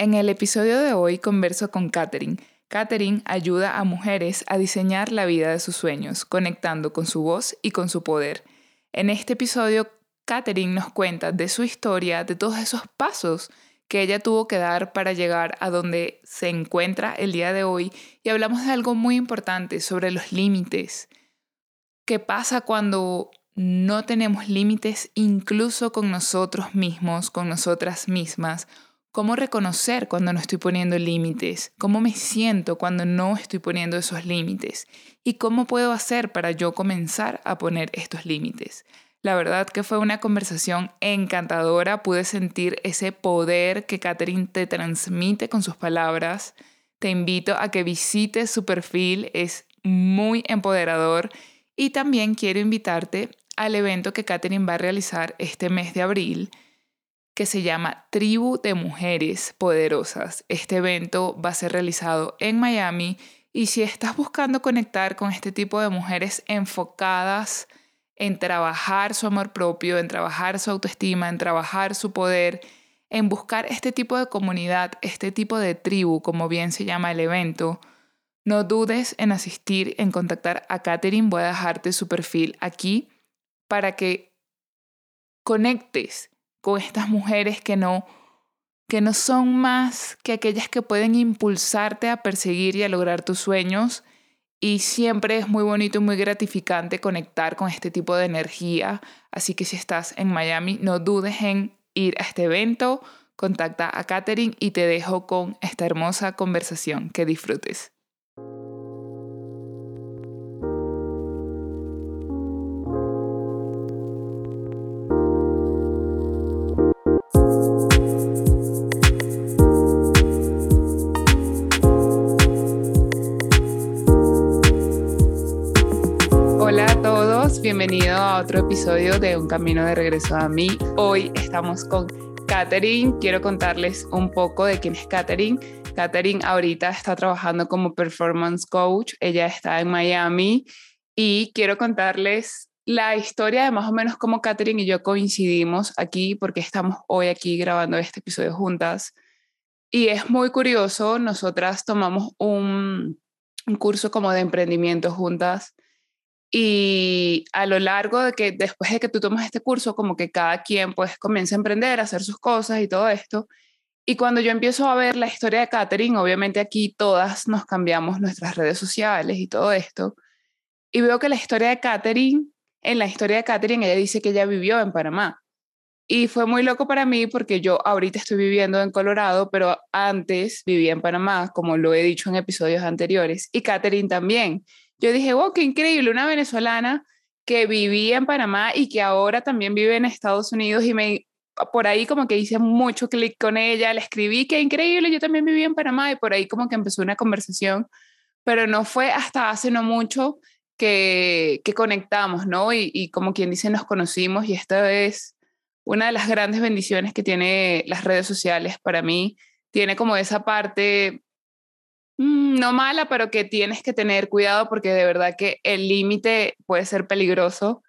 En el episodio de hoy converso con Katherine. Katherine ayuda a mujeres a diseñar la vida de sus sueños, conectando con su voz y con su poder. En este episodio, Katherine nos cuenta de su historia, de todos esos pasos que ella tuvo que dar para llegar a donde se encuentra el día de hoy y hablamos de algo muy importante sobre los límites. ¿Qué pasa cuando no tenemos límites incluso con nosotros mismos, con nosotras mismas? ¿Cómo reconocer cuando no estoy poniendo límites? ¿Cómo me siento cuando no estoy poniendo esos límites? ¿Y cómo puedo hacer para yo comenzar a poner estos límites? La verdad que fue una conversación encantadora, pude sentir ese poder que Catherine te transmite con sus palabras. Te invito a que visites su perfil, es muy empoderador y también quiero invitarte al evento que Catherine va a realizar este mes de abril, que se llama Tribu de Mujeres Poderosas. Este evento va a ser realizado en Miami y si estás buscando conectar con este tipo de mujeres enfocadas en trabajar su amor propio, en trabajar su autoestima, en trabajar su poder, en buscar este tipo de comunidad, este tipo de tribu, como bien se llama el evento, no dudes en asistir, en contactar a Katherine. Voy a dejarte su perfil aquí para que conectes con estas mujeres que no que no son más que aquellas que pueden impulsarte a perseguir y a lograr tus sueños. Y siempre es muy bonito y muy gratificante conectar con este tipo de energía, así que si estás en Miami no dudes en ir a este evento, contacta a Katherine y te dejo con esta hermosa conversación, que disfrutes. Bienvenido a otro episodio de Un Camino de Regreso a mí. Hoy estamos con Katherine. Quiero contarles un poco de quién es Katherine. Katherine ahorita está trabajando como performance coach. Ella está en Miami y quiero contarles la historia de más o menos cómo Katherine y yo coincidimos aquí porque estamos hoy aquí grabando este episodio juntas. Y es muy curioso, nosotras tomamos un curso como de emprendimiento juntas y a lo largo de que después de que tú tomas este curso, como que cada quien pues comienza a emprender, a hacer sus cosas y todo esto. Y cuando yo empiezo a ver la historia de Katherine, obviamente aquí todas nos cambiamos nuestras redes sociales y todo esto. Y veo que la historia de Katherine, en la historia de Katherine, ella dice que ella vivió en Panamá. Y fue muy loco para mí porque yo ahorita estoy viviendo en Colorado, pero antes vivía en Panamá, como lo he dicho en episodios anteriores. Y Katherine también yo dije, wow, qué increíble, una venezolana que vivía en Panamá y que ahora también vive en Estados Unidos y me por ahí como que hice mucho clic con ella, le escribí, qué increíble, yo también vivía en Panamá y por ahí como que empezó una conversación, pero no fue hasta hace no mucho que, que conectamos, ¿no? Y, como quien dice, nos conocimos y esta es una de las grandes bendiciones que tiene las redes sociales para mí. Tiene como esa parte no mala, pero que tienes que tener cuidado porque de verdad que el límite puede ser peligroso.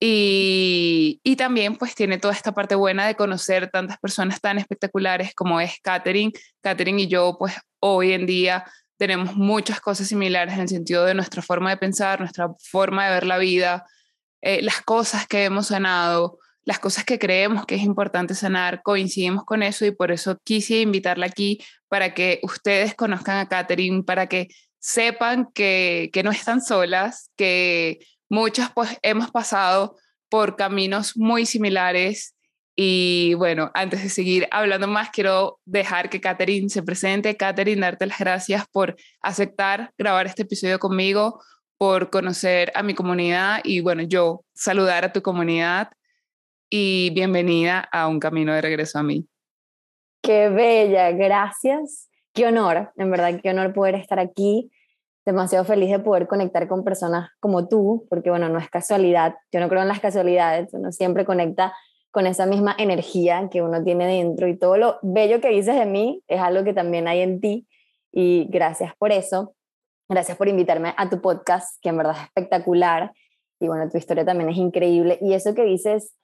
Y, y, también pues tiene toda esta parte buena de conocer tantas personas tan espectaculares como es Katherine. Katherine y yo pues hoy en día tenemos muchas cosas similares en el sentido de nuestra forma de pensar, nuestra forma de ver la vida, eh, las cosas que hemos sanado, las cosas que creemos que es importante sanar, coincidimos con eso y por eso quise invitarla aquí para que ustedes conozcan a Katherine, para que sepan que, que no están solas, que muchas pues hemos pasado por caminos muy similares y bueno, antes de seguir hablando más, quiero dejar que Katherine se presente. Katherine, darte las gracias por aceptar grabar este episodio conmigo, por conocer a mi comunidad y bueno, yo saludar a tu comunidad y bienvenida a Un Camino de Regreso a mí. Qué bella, gracias. Qué honor, en verdad, qué honor poder estar aquí. Demasiado feliz de poder conectar con personas como tú, porque bueno, no es casualidad, yo no creo en las casualidades, uno siempre conecta con esa misma energía que uno tiene dentro y todo lo bello que dices de mí es algo que también hay en ti y gracias por eso. Gracias por invitarme a tu podcast, que en verdad es espectacular. Y bueno, tu historia también es increíble. Y eso que dices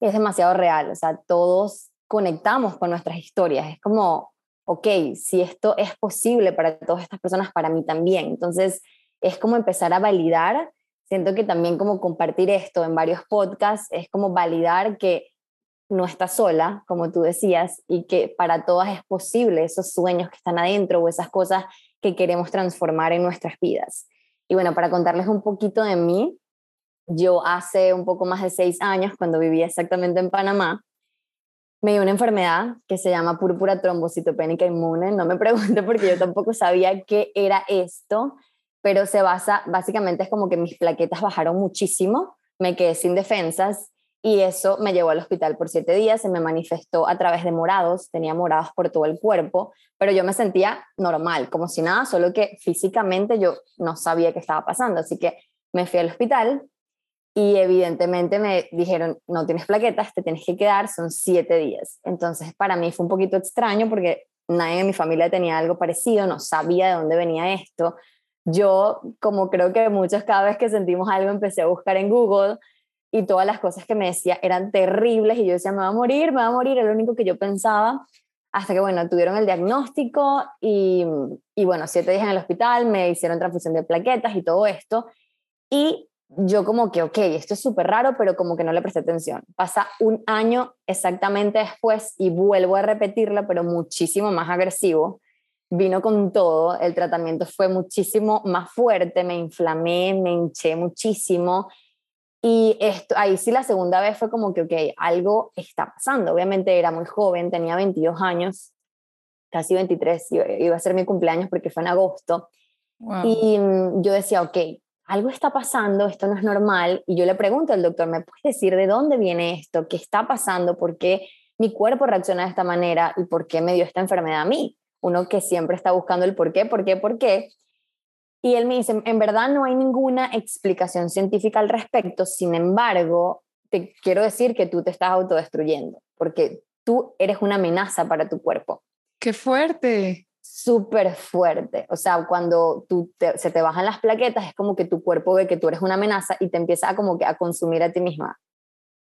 es demasiado real, o sea, todos conectamos con nuestras historias, es como ok, si esto es posible para todas estas personas, para mí también. Entonces, es como empezar a validar. Siento que también como compartir esto en varios podcasts es como validar que no está sola, como tú decías, y que para todas es posible esos sueños que están adentro o esas cosas que queremos transformar en nuestras vidas. Y bueno, para contarles un poquito de mí, yo hace un poco más de seis años, cuando vivía exactamente en Panamá, me dio una enfermedad que se llama púrpura trombocitopénica inmune. No me pregunte porque yo tampoco sabía qué era esto, pero se basa, básicamente es como que mis plaquetas bajaron muchísimo, me quedé sin defensas y eso me llevó al hospital por siete días, se me manifestó a través de morados, tenía morados por todo el cuerpo, pero yo me sentía normal, como si nada, solo que físicamente yo no sabía qué estaba pasando, así que me fui al hospital y evidentemente me dijeron, no tienes plaquetas, te tienes que quedar, son siete días. Entonces para mí fue un poquito extraño porque nadie en mi familia tenía algo parecido, no sabía de dónde venía esto. Yo, como creo que muchos cada vez que sentimos algo, empecé a buscar en Google y todas las cosas que me decía eran terribles y yo decía, me va a morir, me va a morir, era lo único que yo pensaba, hasta que, bueno, tuvieron el diagnóstico y, y bueno, siete días en el hospital, me hicieron transfusión de plaquetas y todo esto. Y yo como que, ok, esto es súper raro, pero como que no le presté atención. Pasa un año exactamente después y vuelvo a repetirlo, pero muchísimo más agresivo. Vino con todo, el tratamiento fue muchísimo más fuerte, me inflamé, me hinché muchísimo y esto, ahí sí la segunda vez fue como que, ok, algo está pasando. Obviamente era muy joven, tenía 22 años, casi 23, iba a ser mi cumpleaños porque fue en agosto. Y mm, yo decía, ok, algo está pasando, esto no es normal. Y yo le pregunto al doctor, ¿me puedes decir de dónde viene esto? ¿Qué está pasando? ¿Por qué mi cuerpo reacciona de esta manera? ¿Y por qué me dio esta enfermedad a mí? Uno que siempre está buscando el por qué, por qué, por qué. Y él me dice, en verdad no hay ninguna explicación científica al respecto, sin embargo, te quiero decir que tú te estás autodestruyendo, porque tú eres una amenaza para tu cuerpo. ¡Qué fuerte! Súper fuerte. O sea, cuando tú se te bajan las plaquetas, es como que tu cuerpo ve que tú eres una amenaza y te empieza a como que a consumir a ti misma.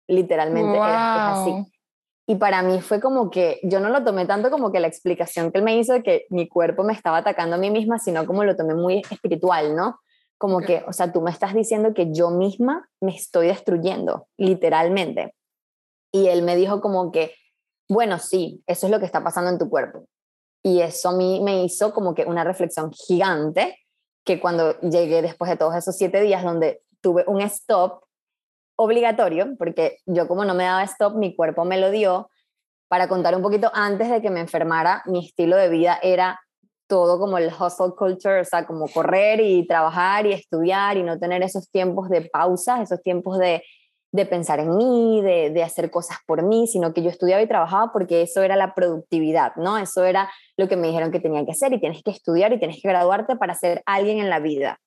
Literalmente es así. Y para mí fue como que yo no lo tomé tanto como que la explicación que él me hizo de que mi cuerpo me estaba atacando a mí misma, sino como lo tomé muy espiritual, ¿no? Como que, o sea, tú me estás diciendo que yo misma me estoy destruyendo, literalmente. Y él me dijo como que, bueno, sí, eso es lo que está pasando en tu cuerpo. Y eso a mí me hizo como que una reflexión gigante, que cuando llegué después de todos esos siete días donde tuve un stop obligatorio, porque yo como no me daba stop, mi cuerpo me lo dio. Para contar un poquito, antes de que me enfermara, mi estilo de vida era todo como el hustle culture, o sea, como correr y trabajar y estudiar y no tener esos tiempos de pausa, esos tiempos de, de pensar en mí, de, de, hacer cosas por mí, sino que yo estudiaba y trabajaba porque eso era la productividad, ¿no? Eso era lo que me dijeron que tenía que hacer y tienes que estudiar y tienes que graduarte para ser alguien en la vida.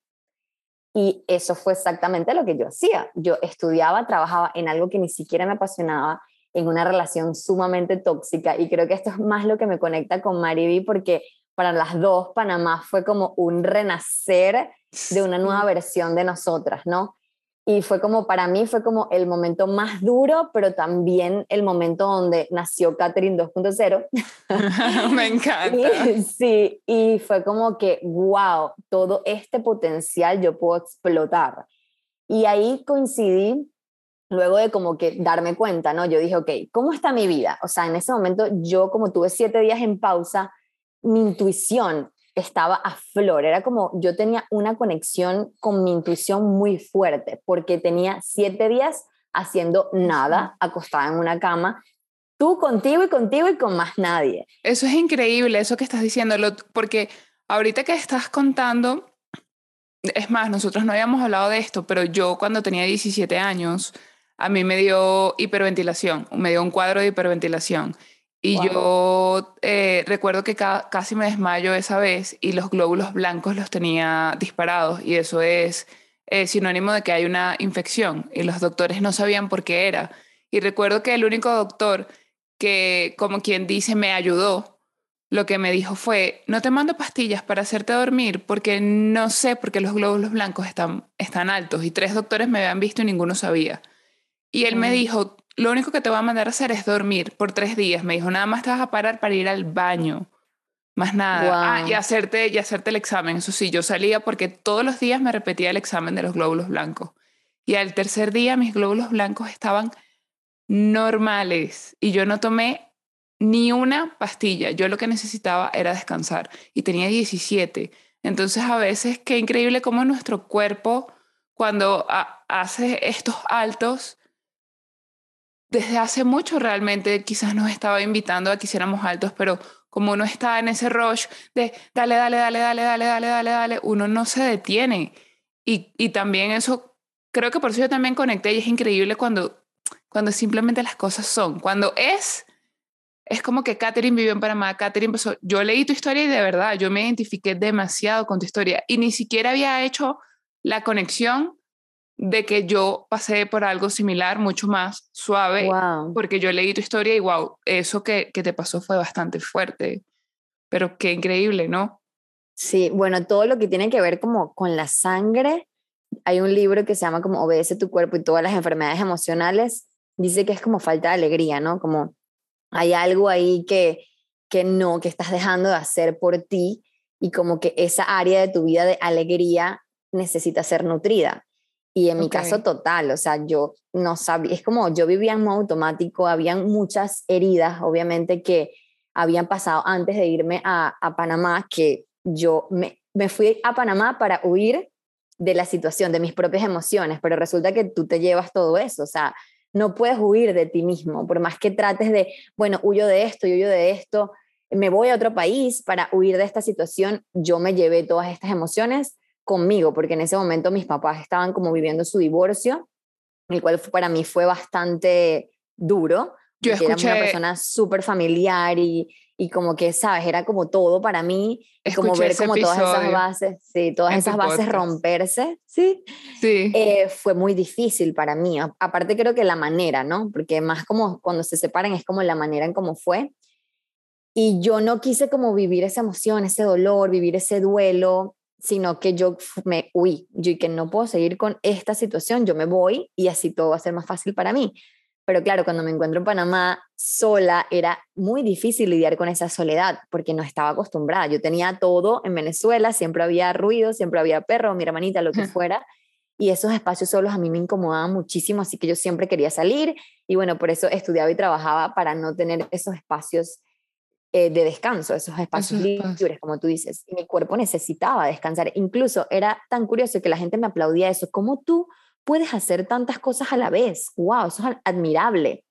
Y eso fue exactamente lo que yo hacía. Yo estudiaba, trabajaba en algo que ni siquiera me apasionaba, en una relación sumamente tóxica. Y creo que esto es más lo que me conecta con Mariby, porque para las dos, Panamá fue como un renacer de una nueva versión de nosotras, ¿no? Y fue como, para mí fue como el momento más duro, pero también el momento donde nació Catherine 2.0. Me encanta. sí, y fue como que, wow, todo este potencial yo puedo explotar. Y ahí coincidí, luego de como que darme cuenta, ¿no? Yo dije, ok, ¿cómo está mi vida? O sea, en ese momento yo como tuve siete días en pausa, mi intuición estaba a flor, era como yo tenía una conexión con mi intuición muy fuerte, porque tenía siete días haciendo nada, acostada en una cama, tú contigo y contigo y con más nadie. Eso es increíble, eso que estás diciendo, porque ahorita que estás contando, es más, nosotros no habíamos hablado de esto, pero yo cuando tenía 17 años, a mí me dio hiperventilación, me dio un cuadro de hiperventilación. Y yo eh, recuerdo que casi me desmayo esa vez y los glóbulos blancos los tenía disparados y eso es eh, sinónimo de que hay una infección y los doctores no sabían por qué era. Y recuerdo que el único doctor que, como quien dice, me ayudó, lo que me dijo fue, no te mando pastillas para hacerte dormir porque no sé por qué los glóbulos blancos están, están altos y tres doctores me habían visto y ninguno sabía. Y él me dijo, lo único que te voy a mandar a hacer es dormir por tres días. Me dijo, nada más te vas a parar para ir al baño. Más nada. Ah, y hacerte, y hacerte el examen. Eso sí, yo salía porque todos los días me repetía el examen de los glóbulos blancos. Y al tercer día mis glóbulos blancos estaban normales y yo no tomé ni una pastilla. Yo lo que necesitaba era descansar y tenía 17. Entonces a veces qué increíble cómo nuestro cuerpo cuando hace estos altos desde hace mucho realmente quizás nos estaba invitando a que hiciéramos altos, pero como uno está en ese rush de dale, dale, dale, dale, dale, dale, dale, dale, uno no se detiene. Y, y también eso, creo que por eso yo también conecté y es increíble cuando, cuando simplemente las cosas son. Cuando es, es como que Catherine vivió en Panamá, Catherine empezó, yo leí tu historia y de verdad, yo me identifiqué demasiado con tu historia y ni siquiera había hecho la conexión de que yo pasé por algo similar, mucho más suave, porque yo leí tu historia y wow, eso que, que te pasó fue bastante fuerte, pero qué increíble, ¿no? Sí, bueno, todo lo que tiene que ver como con la sangre, hay un libro que se llama como Obedece tu cuerpo y todas las enfermedades emocionales, dice que es como falta de alegría, ¿no? Como hay algo ahí que, que no, que estás dejando de hacer por ti y como que esa área de tu vida de alegría necesita ser nutrida. Y en mi caso total, o sea, yo no sabía, es como yo vivía en modo automático, habían muchas heridas, obviamente, que habían pasado antes de irme a, a Panamá, que yo me, me fui a Panamá para huir de la situación, de mis propias emociones, pero resulta que tú te llevas todo eso, o sea, no puedes huir de ti mismo, por más que trates de, bueno, huyo de esto, yo huyo de esto, me voy a otro país para huir de esta situación, yo me llevé todas estas emociones conmigo, porque en ese momento mis papás estaban como viviendo su divorcio, el cual para mí fue bastante duro. Yo escuché... Era una persona súper familiar y, y como que, ¿sabes? Era como todo para mí. Es como ver como todas esas bases, sí, todas esas bases romperse, ¿sí? Sí. Eh, fue muy difícil para mí. Aparte creo que la manera, ¿no? Porque más como cuando se separan es como la manera en cómo fue. Y yo no quise como vivir esa emoción, ese dolor, vivir ese duelo sino que yo me huí, yo y que no puedo seguir con esta situación, yo me voy y así todo va a ser más fácil para mí. Pero claro, cuando me encuentro en Panamá sola, era muy difícil lidiar con esa soledad porque no estaba acostumbrada. Yo tenía todo en Venezuela, siempre había ruido, siempre había perro, mi hermanita, lo que fuera. Y esos espacios solos a mí me incomodaban muchísimo, así que yo siempre quería salir y bueno, por eso estudiaba y trabajaba para no tener esos espacios eh, de descanso, esos espacios libres, como tú dices. Y mi cuerpo necesitaba descansar. Incluso era tan curioso que la gente me aplaudía eso. ¿Cómo tú puedes hacer tantas cosas a la vez? ¡Wow! Eso es admirable.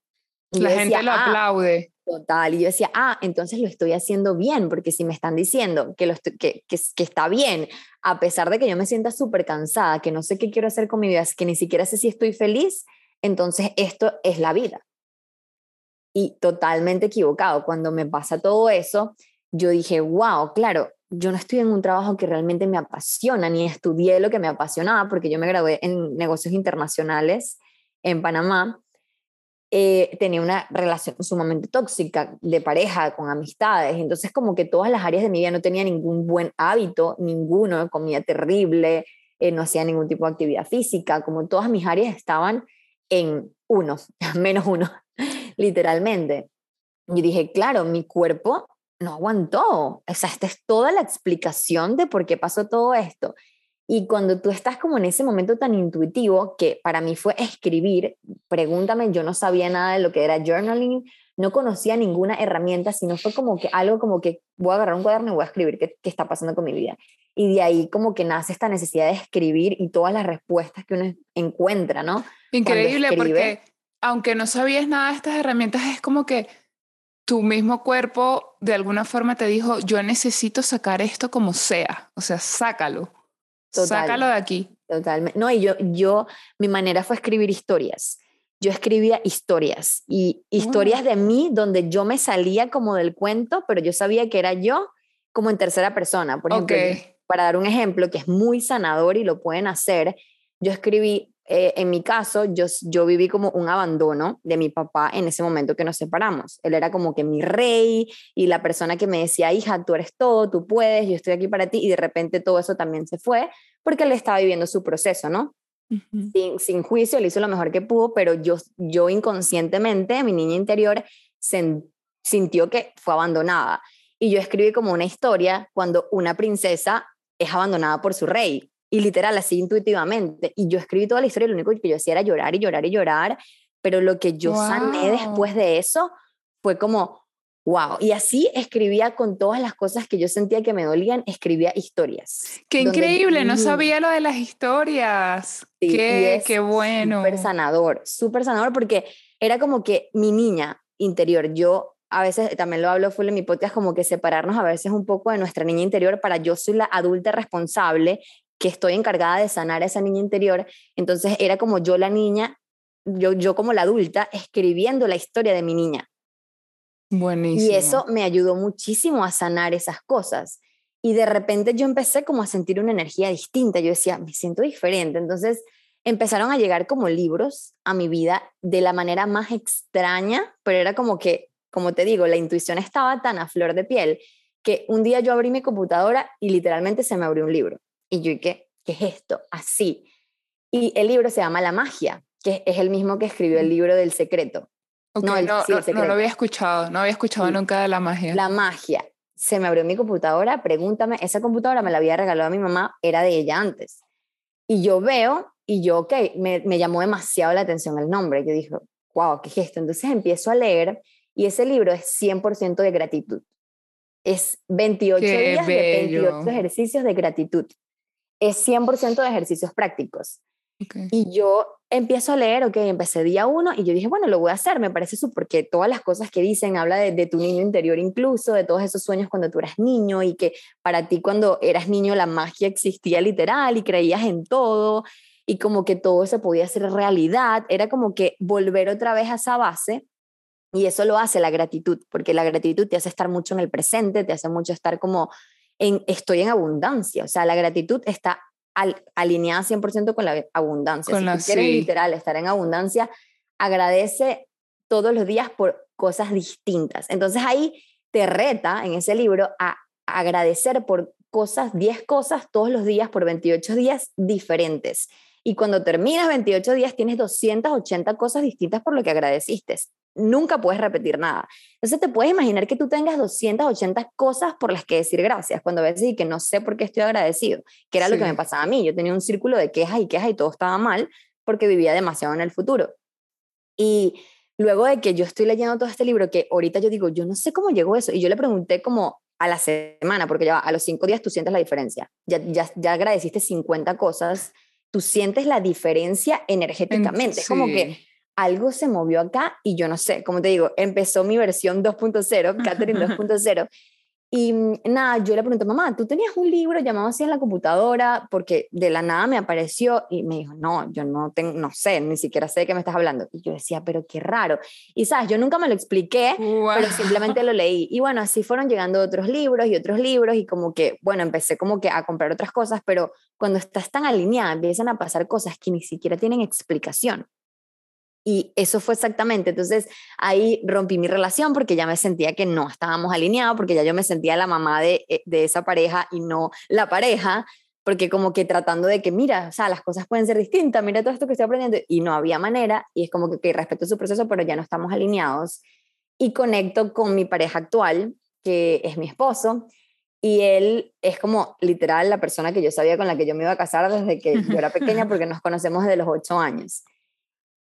la gente lo ah, aplaude. Total. Y yo decía, ah, entonces lo estoy haciendo bien, porque si me están diciendo que, lo que, que, que, está bien, a pesar de que yo me sienta súper cansada, que no sé qué quiero hacer con mi vida, que ni siquiera sé si estoy feliz, entonces esto es la vida y totalmente equivocado. Cuando me pasa todo eso, yo dije, wow, claro, yo no estoy en un trabajo que realmente me apasiona, ni estudié lo que me apasionaba, porque yo me gradué en negocios internacionales en Panamá. Eh, tenía una relación sumamente tóxica de pareja, con amistades, entonces como que todas las áreas de mi vida no tenía ningún buen hábito, ninguno, comía terrible, eh, no hacía ningún tipo de actividad física, como todas mis áreas estaban en uno, menos uno literalmente. Y dije, claro, mi cuerpo no aguantó. O sea, esta es toda la explicación de por qué pasó todo esto. Y cuando tú estás como en ese momento tan intuitivo, que para mí fue escribir, pregúntame, yo no sabía nada de lo que era journaling, no conocía ninguna herramienta, sino fue como que algo como que voy a agarrar un cuaderno y voy a escribir qué, qué está pasando con mi vida. Y de ahí como que nace esta necesidad de escribir y todas las respuestas que uno encuentra, ¿no? Increíble, porque aunque no sabías nada de estas herramientas, es como que tu mismo cuerpo de alguna forma te dijo, yo necesito sacar esto como sea, o sea, sácalo, sácalo de aquí. Totalmente. No, y yo, yo, mi manera fue escribir historias. Yo escribía historias y historias de mí donde yo me salía como del cuento, pero yo sabía que era yo como en tercera persona. Por ejemplo, para dar un ejemplo que es muy sanador y lo pueden hacer, yo escribí eh, en mi caso, yo, yo viví como un abandono de mi papá en ese momento que nos separamos. Él era como que mi rey y la persona que me decía, hija, tú eres todo, tú puedes, yo estoy aquí para ti, y de repente todo eso también se fue porque él estaba viviendo su proceso, ¿no? sin, sin, juicio, él hizo lo mejor que pudo, pero yo, yo inconscientemente, mi niña interior, sintió que fue abandonada. y yo escribí como una historia cuando una princesa es abandonada por su rey. Y literal, así intuitivamente. Y yo escribí toda la historia, lo único que yo hacía era llorar y llorar y llorar. Pero lo que yo sané después de eso fue como, wow. Y así escribía con todas las cosas que yo sentía que me dolían, escribía historias. Qué increíble, no sabía lo de las historias. qué, qué bueno. Súper sanador, súper sanador porque era como que mi niña interior, yo a veces también lo hablo full en mi podcast, como que separarnos a veces un poco de nuestra niña interior para yo soy la adulta responsable que estoy encargada de sanar a esa niña interior. Entonces era como yo la niña, yo, yo como la adulta, escribiendo la historia de mi niña. Buenísimo. Y eso me ayudó muchísimo a sanar esas cosas. Y de repente yo empecé como a sentir una energía distinta. Yo decía, me siento diferente. Entonces empezaron a llegar como libros a mi vida de la manera más extraña, pero era como que, como te digo, la intuición estaba tan a flor de piel que un día yo abrí mi computadora y literalmente se me abrió un libro. Y yo, ¿qué, qué es esto? Así. Y el libro se llama La magia, que es el mismo que escribió el libro del secreto no, no, lo había escuchado, no había escuchado nunca de la magia. La magia. Se me abrió mi computadora, pregúntame, esa computadora me la había regalado a mi mamá, era de ella antes. Y yo veo, y yo, ok, me, me llamó demasiado la atención el nombre. Yo dije, wow, ¿qué es esto? Entonces empiezo a leer, y ese libro es 100% de gratitud. Es 28 días de 28 ejercicios de gratitud. Es 100% de ejercicios prácticos. Y yo empiezo a leer, ok, empecé día uno y yo dije, bueno, lo voy a hacer, me parece eso, porque todas las cosas que dicen, habla de, tu niño interior incluso, de todos esos sueños cuando tú eras niño y que para ti cuando eras niño la magia existía literal y creías en todo y como que todo se podía hacer realidad, era como que volver otra vez a esa base y eso lo hace la gratitud, porque la gratitud te hace estar mucho en el presente, te hace mucho estar como en estoy en abundancia, o sea, la gratitud está al, alineada 100% con la abundancia. si tú quieres literal estar en abundancia, agradece todos los días por cosas distintas. Entonces ahí te reta en ese libro a agradecer por cosas, 10 cosas todos los días por 28 días diferentes. Y cuando terminas 28 días tienes 280 cosas distintas por lo que agradeciste nunca puedes repetir nada. Entonces te puedes imaginar que tú tengas 280 cosas por las que decir gracias, cuando a veces y que no sé por qué estoy agradecido, que era lo que me pasaba a mí. Yo tenía un círculo de quejas y quejas y todo estaba mal porque vivía demasiado en el futuro. Y luego de que yo estoy leyendo todo este libro, que ahorita yo digo, yo no sé cómo llegó eso, y yo le pregunté como a la semana, porque ya a los cinco días tú sientes la diferencia, ya, ya, ya agradeciste 50 cosas, tú sientes la diferencia energéticamente, es como que algo se movió acá y yo no sé, como te digo, empezó mi versión 2.0, Catherine 2.0. Y mm, nada, yo le pregunté, mamá, ¿tú tenías un libro llamado así en la computadora? Porque de la nada me apareció y me dijo, no, yo no tengo, no sé, ni siquiera sé de qué me estás hablando. Y yo decía, pero qué raro. Y sabes, yo nunca me lo expliqué, pero simplemente lo leí. Y bueno, así fueron llegando otros libros y otros libros y como que, bueno, empecé como que a comprar otras cosas, pero cuando estás tan alineada empiezan a pasar cosas que ni siquiera tienen explicación. Y eso fue exactamente. Entonces ahí rompí mi relación porque ya me sentía que no estábamos alineados, porque ya yo me sentía la mamá de, eh, de esa pareja y no la pareja, porque como que tratando de que, mira, o sea, las cosas pueden ser distintas, mira todo esto que estoy aprendiendo, y no había manera, y es como que, que respeto su proceso, pero ya no estamos alineados. Y conecto con mi pareja actual, que es mi esposo, y él es como literal la persona que yo sabía con la que yo me iba a casar desde que yo era pequeña, porque nos conocemos desde los ocho años.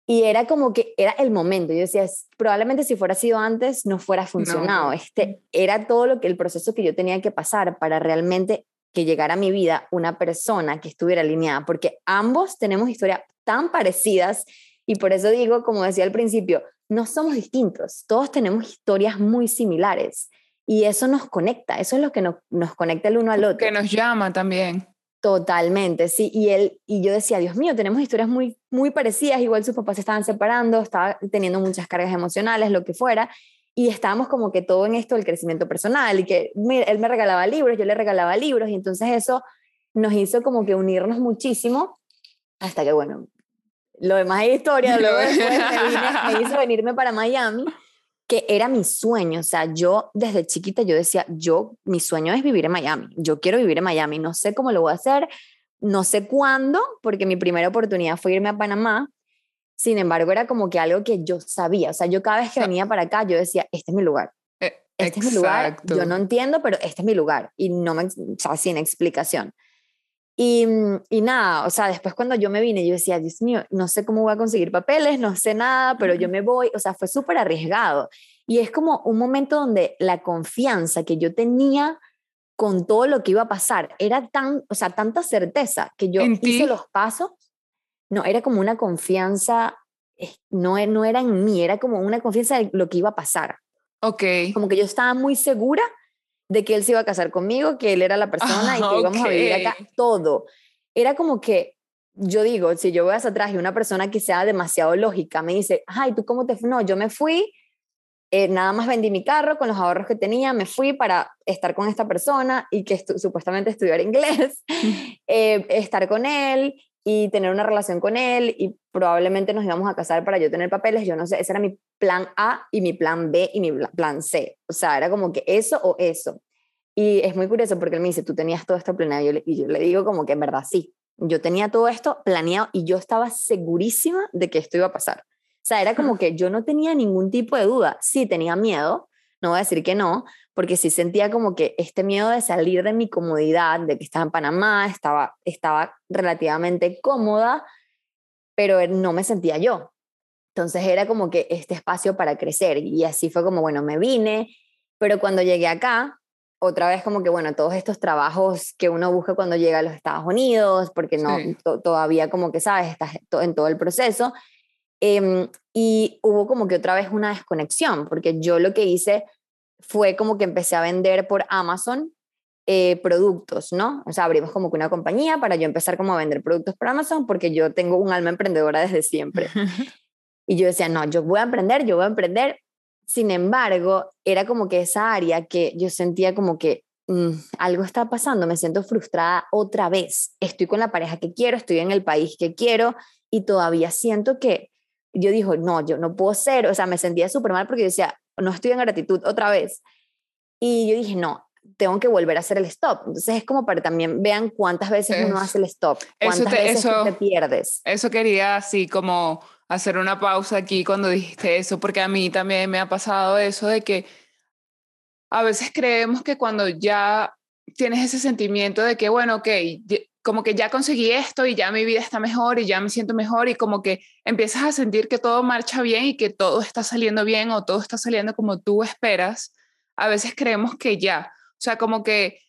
Y era como que era el momento. Yo decía, probablemente si fuera sido antes, no fuera funcionado. Este, era todo lo que el proceso que yo tenía que pasar para realmente que llegara a mi vida una persona que estuviera alineada, porque ambos tenemos historias tan parecidas y por eso digo, como decía al principio, no somos distintos, todos tenemos historias muy similares y eso nos conecta, eso es lo que nos, nos conecta el uno al otro. Que nos llama también. Totalmente, sí. Y él y yo decía, Dios mío, tenemos historias muy, muy parecidas. Igual sus papás se estaban separando, estaba teniendo muchas cargas emocionales, lo que fuera. Y estábamos como que todo en esto del crecimiento personal y que él me regalaba libros, yo le regalaba libros y entonces eso nos hizo como que unirnos muchísimo hasta que, bueno, lo demás es historia. Luego me hizo venirme para Miami que era mi sueño, o sea, yo desde chiquita yo decía, yo, mi sueño es vivir en Miami, yo quiero vivir en Miami, no sé cómo lo voy a hacer, no sé cuándo, porque mi primera oportunidad fue irme a Panamá, sin embargo era como que algo que yo sabía, o sea, yo cada vez que venía para acá yo decía, este es mi lugar. Eh, este es mi lugar, yo no entiendo, pero este es mi lugar y no me, o sea, sin explicación. Y, y, nada, o sea, después cuando yo me vine, yo decía, Dios mío, no sé cómo voy a conseguir papeles, no sé nada, pero yo me voy, o sea, fue súper arriesgado. Y es como un momento donde la confianza que yo tenía con todo lo que iba a pasar era tan, o sea, tanta certeza que yo hice los pasos. No, era como una confianza, no, no era en mí, era como una confianza de lo que iba a pasar. Ok. Como que yo estaba muy segura de que él se iba a casar conmigo, que él era la persona y que íbamos a vivir acá, todo. Era como que, yo digo, si yo voy hacia atrás y una persona que sea demasiado lógica me dice, ay, ¿tú cómo te? No, yo me fui, eh, nada más vendí mi carro con los ahorros que tenía, me fui para estar con esta persona y que supuestamente estudiar inglés, eh, estar con él y tener una relación con él y probablemente nos íbamos a casar para yo tener papeles, yo no sé, ese era mi plan A y mi plan B y mi plan C, o sea, era como que eso o eso. Y es muy curioso porque él me dice, tú tenías todo esto planeado y yo le digo como que en verdad sí, yo tenía todo esto planeado y yo estaba segurísima de que esto iba a pasar. O sea, era como que yo no tenía ningún tipo de duda, sí tenía miedo, no voy a decir que no, porque sí sentía como que este miedo de salir de mi comodidad, de que estaba en Panamá, estaba, estaba relativamente cómoda, pero no me sentía yo. Entonces era como que este espacio para crecer y así fue como, bueno, me vine, pero cuando llegué acá, otra vez como que, bueno, todos estos trabajos que uno busca cuando llega a los Estados Unidos, porque no, todavía como que, sabes, estás en todo el proceso. Em, y hubo como que otra vez una desconexión, porque yo lo que hice fue como que empecé a vender por Amazon eh, productos, ¿no? O sea, abrimos como que una compañía para yo empezar como a vender productos por Amazon porque yo tengo un alma emprendedora desde siempre. y yo decía, no, yo voy a emprender, yo voy a emprender. Sin embargo, era como que esa área que yo sentía como que mm, algo está pasando, me siento frustrada otra vez. Estoy con la pareja que quiero, estoy en el país que quiero y todavía siento que yo dijo, no, yo no puedo ser, o sea, me sentía súper mal porque yo decía, no estoy en gratitud otra vez. Y yo dije, no, tengo que volver a hacer el stop. Entonces es como para también vean cuántas veces uno hace el stop, cuántas veces te pierdes. Eso quería así como hacer una pausa aquí cuando dijiste eso, porque a mí también me ha pasado eso de que a veces creemos que cuando ya tienes ese sentimiento de que, bueno, ok, como que ya conseguí esto y ya mi vida está mejor y ya me siento mejor y como que empiezas a sentir que todo marcha bien y que todo está saliendo bien o todo está saliendo como tú esperas, a veces creemos que ya, o sea, como que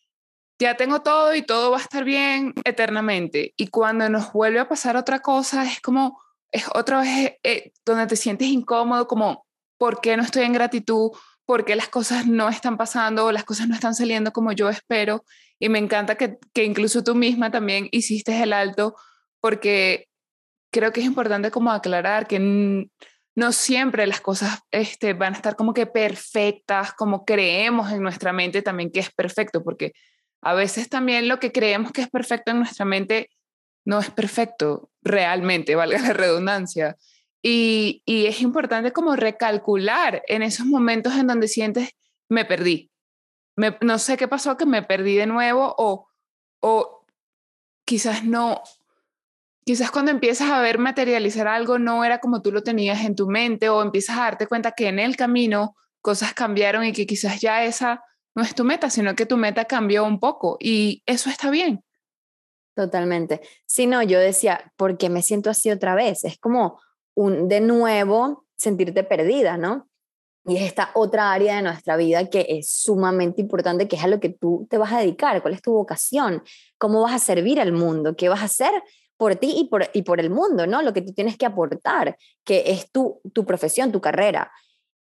ya tengo todo y todo va a estar bien eternamente. Y cuando nos vuelve a pasar otra cosa, es como, es otra vez eh, donde te sientes incómodo, como, ¿por qué no estoy en gratitud? ¿Por qué las cosas no están pasando o las cosas no están saliendo como yo espero? Y me encanta que, que incluso tú misma también hiciste el alto porque creo que es importante como aclarar que no siempre las cosas este, van a estar como que perfectas, como creemos en nuestra mente también que es perfecto, porque a veces también lo que creemos que es perfecto en nuestra mente no es perfecto realmente, valga la redundancia. Y, y es importante como recalcular en esos momentos en donde sientes, me perdí, no sé qué pasó, que me perdí de nuevo o, o quizás no, quizás cuando empiezas a ver materializar algo no era como tú lo tenías en tu mente o empiezas a darte cuenta que en el camino cosas cambiaron y que quizás ya esa no es tu meta, sino que tu meta cambió un poco y eso está bien. Totalmente. Si no, yo decía, ¿por qué me siento así otra vez? Es como un de nuevo sentirte perdida, ¿no? Y es esta otra área de nuestra vida que es sumamente importante, que es a lo que tú te vas a dedicar, cuál es tu vocación, cómo vas a servir al mundo, qué vas a hacer por ti y por, y por el mundo, ¿no? Lo que tú tienes que aportar, que es tu, tu profesión, tu carrera.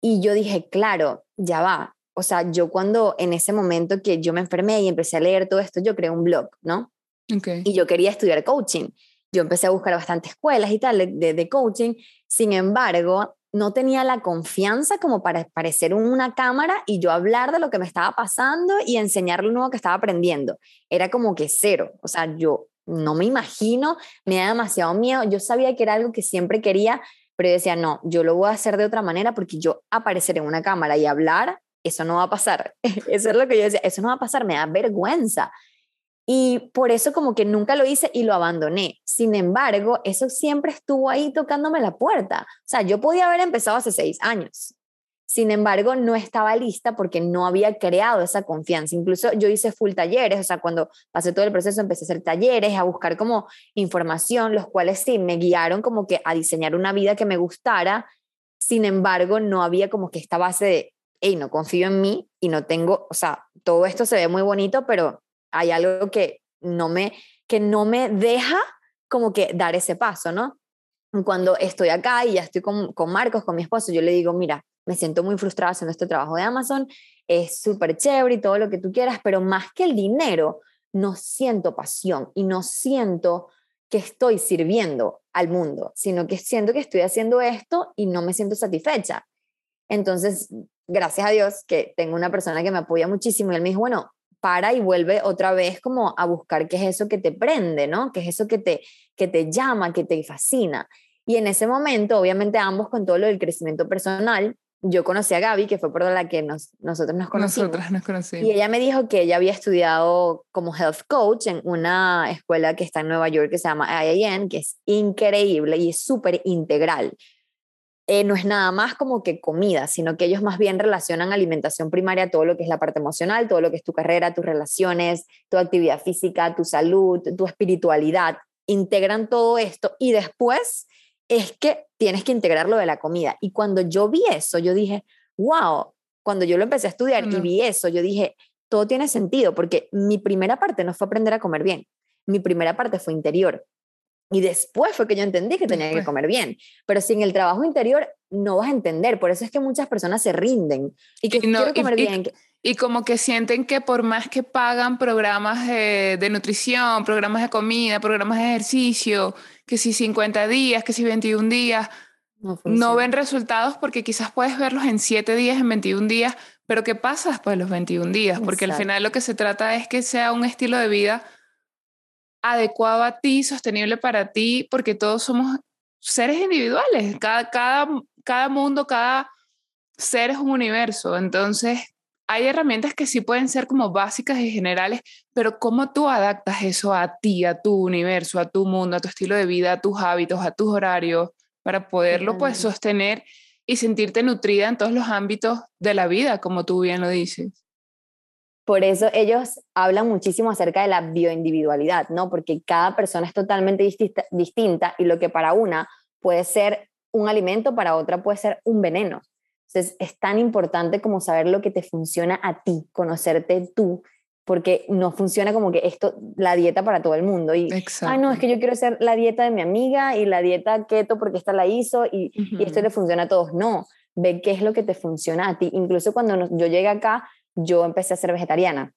Y yo dije, claro, ya va. O sea, yo cuando en ese momento que yo me enfermé y empecé a leer todo esto, yo creé un blog, ¿no? Okay. Y yo quería estudiar coaching. Yo empecé a buscar bastantes escuelas y tal de, de coaching. Sin embargo, no tenía la confianza como para aparecer en una cámara y yo hablar de lo que me estaba pasando y enseñar lo nuevo que estaba aprendiendo. Era como que cero. O sea, yo no me imagino, me da demasiado miedo. Yo sabía que era algo que siempre quería, pero yo decía, no, yo lo voy a hacer de otra manera porque yo aparecer en una cámara y hablar, eso no va a pasar. eso es lo que yo decía, eso no va a pasar, me da vergüenza. Y por eso como que nunca lo hice y lo abandoné. Sin embargo, eso siempre estuvo ahí tocándome la puerta. O sea, yo podía haber empezado hace seis años. Sin embargo, no estaba lista porque no había creado esa confianza. Incluso yo hice full talleres, o sea, cuando pasé todo el proceso empecé a hacer talleres, a buscar como información, los cuales sí me guiaron como que a diseñar una vida que me gustara. Sin embargo, no había como que esta base de, hey, no confío en mí y no tengo, o sea, todo esto se ve muy bonito, pero hay algo que no me, que no me deja como que dar ese paso, ¿no? Cuando estoy acá y ya estoy con, con Marcos, con mi esposo, yo le digo, mira, me siento muy frustrada haciendo este trabajo de Amazon, es súper chévere y todo lo que tú quieras, pero más que el dinero, no siento pasión y no siento que estoy sirviendo al mundo, sino que siento que estoy haciendo esto y no me siento satisfecha. Entonces, gracias a Dios que tengo una persona que me apoya muchísimo y él me dijo, bueno, para y vuelve otra vez como a buscar qué es eso que te prende, ¿no? ¿Qué es eso que te, que te llama, que te fascina? Y en ese momento, obviamente ambos con todo lo del crecimiento personal, yo conocí a Gaby, que fue por la que nos, nosotros nos conocimos. Nosotras nos conocimos. Y ella me dijo que ella había estudiado como health coach en una escuela que está en Nueva York que se llama IIN, que es increíble y es súper integral. Eh, no es nada más como que comida, sino que ellos más bien relacionan alimentación primaria, todo lo que es la parte emocional, todo lo que es tu carrera, tus relaciones, tu actividad física, tu salud, tu espiritualidad. Integran todo esto y después es que tienes que integrar lo de la comida. Y cuando yo vi eso, yo dije, wow, cuando yo lo empecé a estudiar y vi eso, yo dije, todo tiene sentido, porque mi primera parte no fue aprender a comer bien, mi primera parte fue interior. Y después fue que yo entendí que tenía que comer bien. Pero sin el trabajo interior no vas a entender. Por eso es que muchas personas se rinden. Y que no, comer bien. Y como que sienten que por más que pagan programas de, de nutrición, programas de comida, programas de ejercicio, que si 50 días, que si 21 días, no, ven resultados porque quizás puedes verlos en 7 días, en 21 días, pero ¿qué pasa después de los 21 días? Porque al final lo que se trata es que sea un estilo de vida adecuado a ti, sostenible para ti, porque todos somos seres individuales, cada, cada, cada mundo, cada ser es un universo, entonces hay herramientas que sí pueden ser como básicas y generales, pero ¿cómo tú adaptas eso a ti, a tu universo, a tu mundo, a tu estilo de vida, a tus hábitos, a tus horarios, para poderlo pues sostener y sentirte nutrida en todos los ámbitos de la vida, como tú bien lo dices? Por eso ellos hablan muchísimo acerca de la bioindividualidad, ¿no? Porque cada persona es totalmente distinta, distinta y lo que para una puede ser un alimento, para otra puede ser un veneno. Entonces, es tan importante como saber lo que te funciona a ti, conocerte tú, porque no funciona como que esto, la dieta para todo el mundo. Y, ah, no, es que yo quiero hacer la dieta de mi amiga y la dieta keto porque esta la hizo y, y esto le funciona a todos. No, ve qué es lo que te funciona a ti. Incluso cuando yo llegué acá, yo empecé a ser vegetariana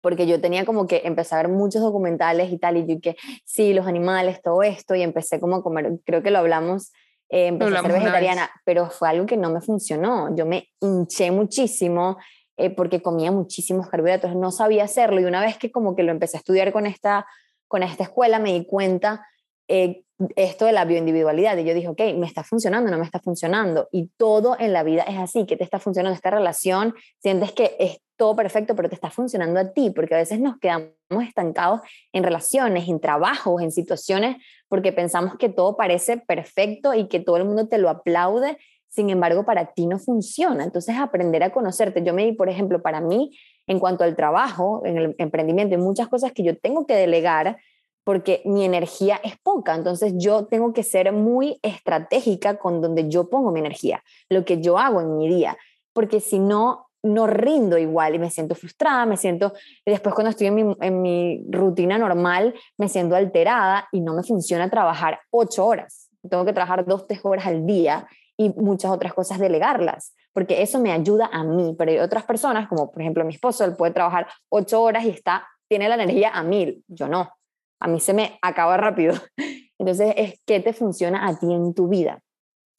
porque yo tenía como que empecé a ver muchos documentales y tal, y yo que sí, los animales, todo esto, y empecé como a comer, creo que lo hablamos eh, empecé a ser vegetariana, pero fue algo que no me funcionó. Yo me hinché muchísimo eh, porque comía muchísimos carbohidratos, no sabía hacerlo y una vez que como que lo empecé a estudiar con esta, con esta escuela me di cuenta eh, esto de la bioindividualidad y yo dije, ok, me está funcionando, no me está funcionando y todo en la vida es así, que te está funcionando esta relación, sientes que es todo perfecto, pero te está funcionando a ti, porque a veces nos quedamos estancados en relaciones, en trabajos, en situaciones, porque pensamos que todo parece perfecto y que todo el mundo te lo aplaude, sin embargo, para ti no funciona. Entonces, aprender a conocerte. Yo me di, por ejemplo, para mí, en cuanto al trabajo, en el emprendimiento, hay muchas cosas que yo tengo que delegar porque mi energía es poca, entonces yo tengo que ser muy estratégica con donde yo pongo mi energía, lo que yo hago en mi día, porque si no, no rindo igual y me siento frustrada, me siento, después cuando estoy en mi, rutina normal, me siento alterada y no me funciona trabajar ocho horas. Tengo que trabajar dos, tres horas al día y muchas otras cosas delegarlas, porque eso me ayuda a mí, pero hay otras personas, como por ejemplo mi esposo, él puede trabajar ocho horas y está, tiene la energía a mil, yo no, a mí se me acaba rápido. Entonces, es qué te funciona a ti en tu vida.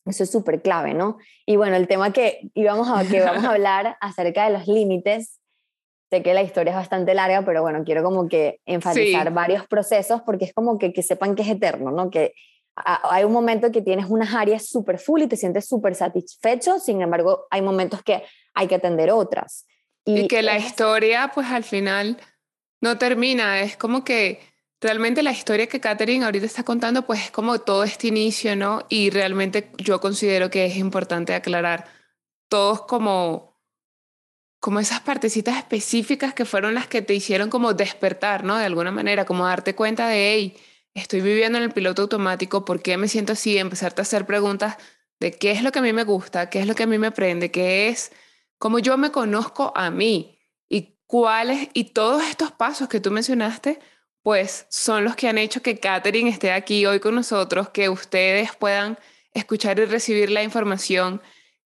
Eso es súper clave, ¿no? Y bueno, el tema que íbamos a, que vamos a hablar acerca de los límites, sé que la historia es bastante larga, pero bueno, quiero como que enfatizar varios procesos porque es como que, que sepan que es eterno, ¿no? Que hay un momento que tienes unas áreas súper full y te sientes súper satisfecho, sin embargo, hay momentos que hay que atender otras. Y, que la historia, pues al final no termina, es como que realmente la historia que Catherine ahorita está contando, pues es como todo este inicio, ¿no? Y realmente yo considero que es importante aclarar, todos como, como esas partecitas específicas que fueron las que te hicieron como despertar, ¿no? De alguna manera, como darte cuenta de, hey, estoy viviendo en el piloto automático, ¿por qué me siento así? Empezarte a hacer preguntas de qué es lo que a mí me gusta, qué es lo que a mí me prende, qué es, cómo yo me conozco a mí y cuáles, y todos estos pasos que tú mencionaste, pues son los que han hecho que Katherine esté aquí hoy con nosotros, que ustedes puedan escuchar y recibir la información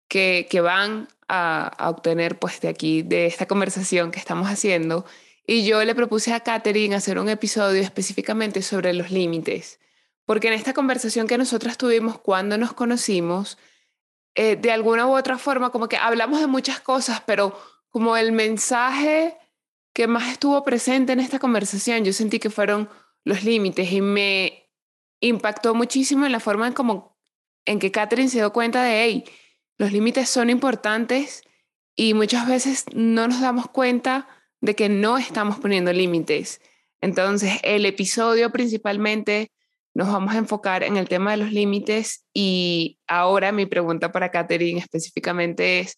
que, que van a, obtener pues de aquí, de esta conversación que estamos haciendo. Y yo le propuse a Katherine hacer un episodio específicamente sobre los límites, porque en esta conversación que nosotras tuvimos cuando nos conocimos, eh, de alguna u otra forma, como que hablamos de muchas cosas, pero como el mensaje que más estuvo presente en esta conversación, yo sentí que fueron los límites y me impactó muchísimo en la forma en como en que Catherine se dio cuenta de, hey, los límites son importantes y muchas veces no nos damos cuenta de que no estamos poniendo límites. Entonces, el episodio principalmente nos vamos a enfocar en el tema de los límites y ahora mi pregunta para Katherine específicamente es,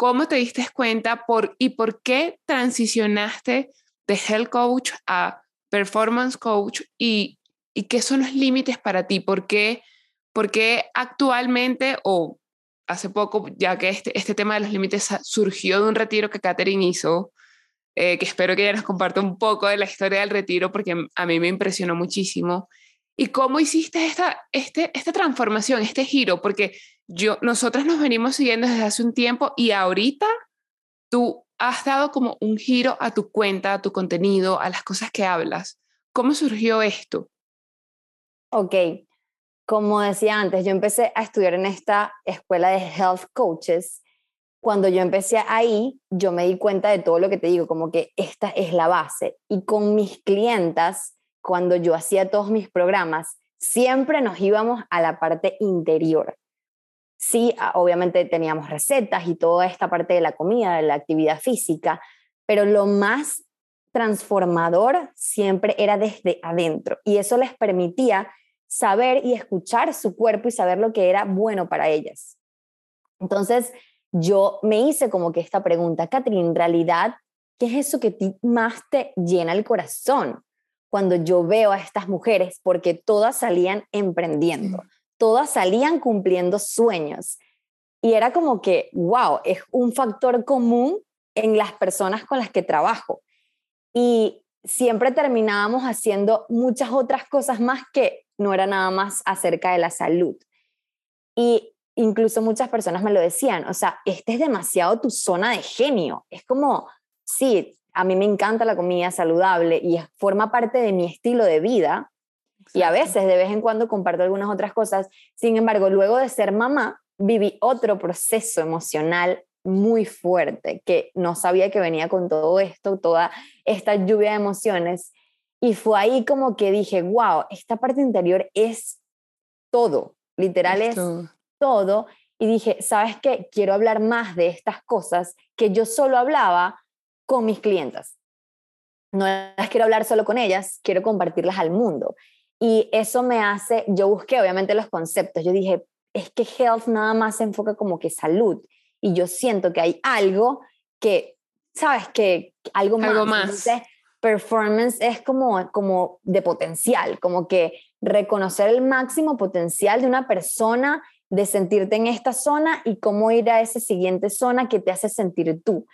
¿cómo te diste cuenta por, y por qué transicionaste de health coach a performance coach y, y qué son los límites para ti? ¿Por qué, actualmente o hace poco, ya que este, este tema de los límites surgió de un retiro que Katherine hizo, eh, que espero que ella nos comparta un poco de la historia del retiro porque a mí me impresionó muchísimo. ¿Y cómo hiciste esta, este, esta transformación, este giro? Porque yo, nosotras nos venimos siguiendo desde hace un tiempo y ahorita tú has dado como un giro a tu cuenta, a tu contenido, a las cosas que hablas. ¿Cómo surgió esto? Ok, como decía antes, yo empecé a estudiar en esta escuela de health coaches cuando yo empecé ahí, yo me di cuenta de todo lo que te digo, como que esta es la base. Y con mis clientas, cuando yo hacía todos mis programas, siempre nos íbamos a la parte interior. Sí, obviamente teníamos recetas y toda esta parte de la comida, de la actividad física, pero lo más transformador siempre era desde adentro y eso les permitía saber y escuchar su cuerpo y saber lo que era bueno para ellas. Entonces, yo me hice como que esta pregunta, Catherine, en realidad, ¿qué es eso que más te llena el corazón cuando yo veo a estas mujeres? Porque todas salían emprendiendo, todas salían cumpliendo sueños. Y era como que, wow, es un factor común en las personas con las que trabajo. Y siempre terminábamos haciendo muchas otras cosas más que no era nada más acerca de la salud. Y incluso muchas personas me lo decían, o sea, este es demasiado tu zona de genio. Es como, sí, a mí me encanta la comida saludable y forma parte de mi estilo de vida. Y a veces, de vez en cuando, comparto algunas otras cosas. Sin embargo, luego de ser mamá, viví otro proceso emocional muy fuerte, que no sabía que venía con todo esto, toda esta lluvia de emociones. Y fue ahí como que dije, wow, esta parte interior es todo, literal es todo y dije, ¿sabes qué? Quiero hablar más de estas cosas que yo solo hablaba con mis clientas. No las quiero hablar solo con ellas, quiero compartirlas al mundo. Y eso me hace, yo busqué obviamente los conceptos, yo dije, es que health nada más se enfoca como que salud. Y yo siento que hay algo que, ¿sabes? Que algo más. Algo más. performance es como, como de potencial, como que reconocer el máximo potencial de una persona de sentirte en esta zona y cómo ir a esa siguiente zona que te hace sentir tú.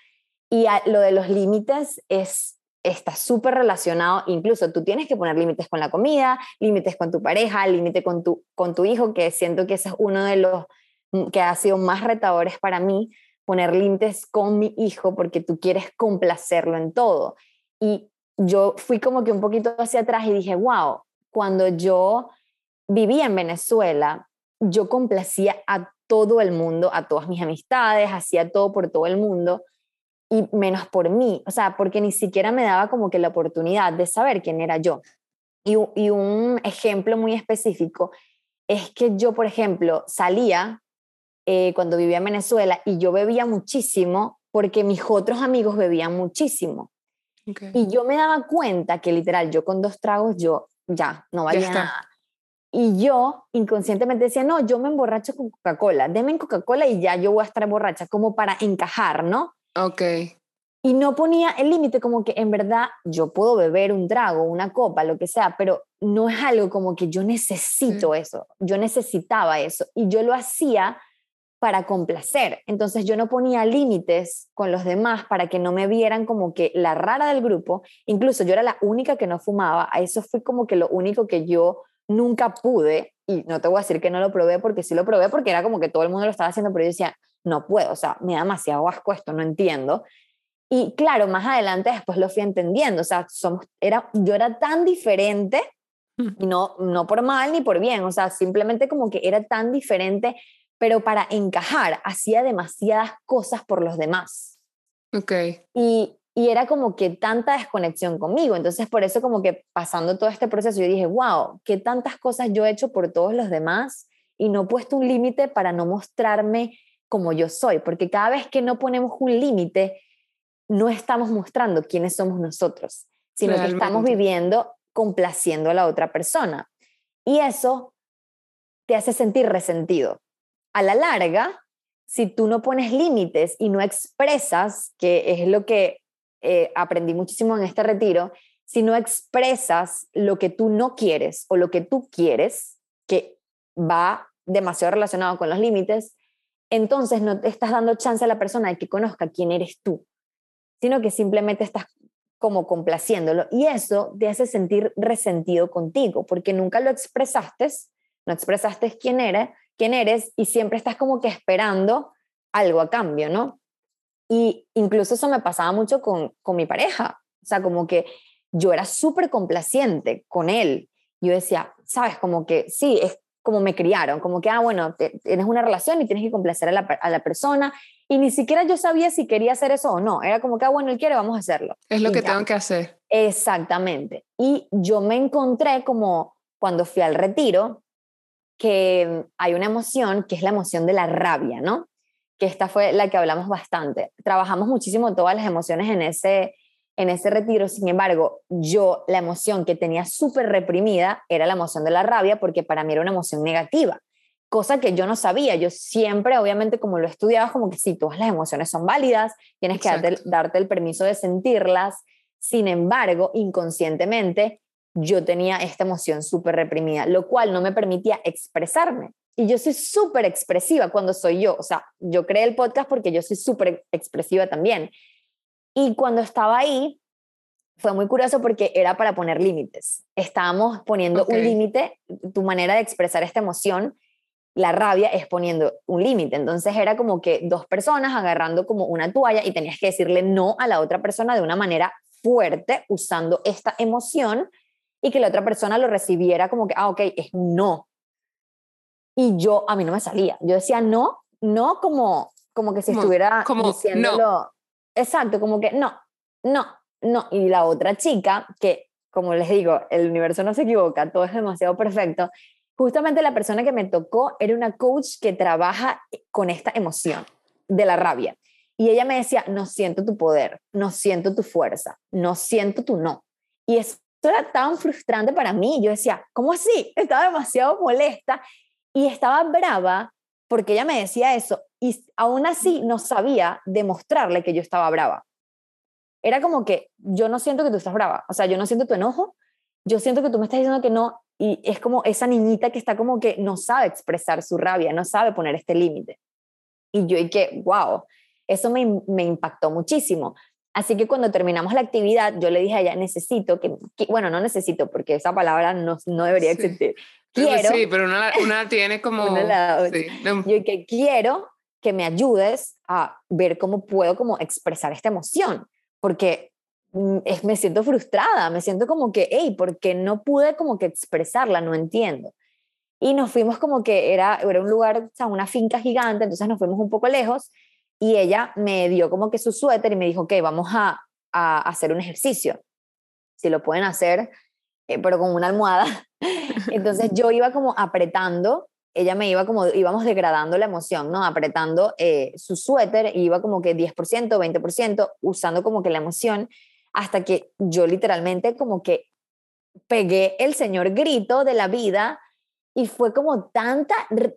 Y lo de los límites es está súper relacionado, incluso tú tienes que poner límites con la comida, límites con tu pareja, límite con tu, con tu hijo, que siento que ese es uno de los mm, que ha sido más retadores para mí, poner límites con mi hijo porque tú quieres complacerlo en todo. Y yo fui como que un poquito hacia atrás y dije, wow, cuando yo vivía en Venezuela, yo complacía a todo el mundo, a todas mis amistades, hacía todo por todo el mundo y menos por mí, o sea, porque ni siquiera me daba como que la oportunidad de saber quién era yo. Y, un ejemplo muy específico es que yo, por ejemplo, salía eh, cuando vivía en Venezuela y yo bebía muchísimo porque mis otros amigos bebían muchísimo. Y yo me daba cuenta que literal, yo con dos tragos, yo ya, no valía nada. y yo inconscientemente decía, no, yo me emborracho con Coca-Cola, denme Coca-Cola y ya yo voy a estar borracha, como para encajar, ¿no? Ok. Y no ponía el límite como que en verdad yo puedo beber un trago, una copa, lo que sea, pero no es algo como que yo necesito eso, yo necesitaba eso y yo lo hacía para complacer. Entonces yo no ponía límites con los demás para que no me vieran como que la rara del grupo. Incluso yo era la única que no fumaba. A eso fue como que lo único que yo nunca pude. Y no te voy a decir que no lo probé porque sí lo probé porque era como que todo el mundo lo estaba haciendo, pero yo decía, no puedo, o sea, me da demasiado asco esto, no entiendo. Y claro, más adelante después lo fui entendiendo, o sea, somos, era, yo era tan diferente, y no, no por mal ni por bien, o sea, simplemente como que era tan diferente pero para encajar hacía demasiadas cosas por los demás. Ok. Y, y era como que tanta desconexión conmigo. Entonces, por eso como que pasando todo este proceso, yo dije, wow, qué tantas cosas yo he hecho por todos los demás y no he puesto un límite para no mostrarme como yo soy, porque cada vez que no ponemos un límite, no estamos mostrando quiénes somos nosotros, sino que estamos viviendo complaciendo a la otra persona. Y eso te hace sentir resentido, a la larga, si tú no pones límites y no expresas, que es lo que eh, aprendí muchísimo en este retiro, si no expresas lo que tú no quieres o lo que tú quieres, que va demasiado relacionado con los límites, entonces no te estás dando chance a la persona de que conozca quién eres tú, sino que simplemente estás como complaciéndolo y eso te hace sentir resentido contigo porque nunca lo expresaste, no expresaste quién eres quién eres y siempre estás como que esperando algo a cambio, ¿no? Y incluso eso me pasaba mucho con, con mi pareja, o sea, como que yo era súper complaciente con él. Yo decía, sabes, como que sí, es como me criaron, como que, ah, bueno, tienes una relación y tienes que complacer a la, a la, persona. Y ni siquiera yo sabía si quería hacer eso o no. Era como que, ah, bueno, él quiere, vamos a hacerlo. Es lo que tengo que hacer. Exactamente. Y yo me encontré como cuando fui al retiro, que hay una emoción que es la emoción de la rabia, ¿no? Que esta fue la que hablamos bastante. Trabajamos muchísimo todas las emociones en ese, en ese retiro, sin embargo, yo la emoción que tenía súper reprimida era la emoción de la rabia porque para mí era una emoción negativa, cosa que yo no sabía. Yo siempre, obviamente, como lo estudiaba, como que sí, todas las emociones son válidas, tienes que darte, darte el permiso de sentirlas. Sin embargo, inconscientemente, yo tenía esta emoción súper reprimida, lo cual no me permitía expresarme. Y yo soy súper expresiva cuando soy yo. O sea, yo creé el podcast porque yo soy súper expresiva también. Y cuando estaba ahí, fue muy curioso porque era para poner límites. Estábamos poniendo un límite, tu manera de expresar esta emoción, la rabia es poniendo un límite. Entonces era como que dos personas agarrando como una toalla y tenías que decirle no a la otra persona de una manera fuerte usando esta emoción y que la otra persona lo recibiera como que, ah, ok, es no. Y yo, a mí no me salía. Yo decía no, no como, como que si estuviera como, diciéndolo. Exacto, como que no, no, no. Y la otra chica, que como les digo, el universo no se equivoca, todo es demasiado perfecto. Justamente la persona que me tocó era una coach que trabaja con esta emoción de la rabia. Y ella me decía, no siento tu poder, no siento tu fuerza, no siento tu no. Y es era tan frustrante para mí. Yo decía, ¿cómo así? Estaba demasiado molesta y estaba brava porque ella me decía eso y aún así no sabía demostrarle que yo estaba brava. Era como que yo no siento que tú estás brava, o sea, yo no siento tu enojo, yo siento que tú me estás diciendo que no y es como esa niñita que está como que no sabe expresar su rabia, no sabe poner este límite. Y yo y que, wow, eso me, me impactó muchísimo. Así que cuando terminamos la actividad, yo le dije a ella, necesito que, bueno, no necesito porque esa palabra no, no debería existir. Quiero, sí, pero una, una tiene como... Una sí, Yo que quiero que me ayudes a ver cómo puedo como expresar esta emoción, porque mm, es, me siento frustrada, me siento como que, hey, porque no pude como que expresarla, no entiendo. Y nos fuimos como que era, era un lugar, o sea, una finca gigante, entonces nos fuimos un poco lejos y ella me dio como que su suéter y me dijo, ok, vamos a, a hacer un ejercicio. Si lo pueden hacer, eh, pero con una almohada. Entonces yo iba como apretando, ella me iba como, íbamos degradando la emoción, ¿no? Apretando eh, su suéter, iba como que 10%, 20%, usando como que la emoción, hasta que yo literalmente como que pegué el señor grito de la vida y fue como tanta,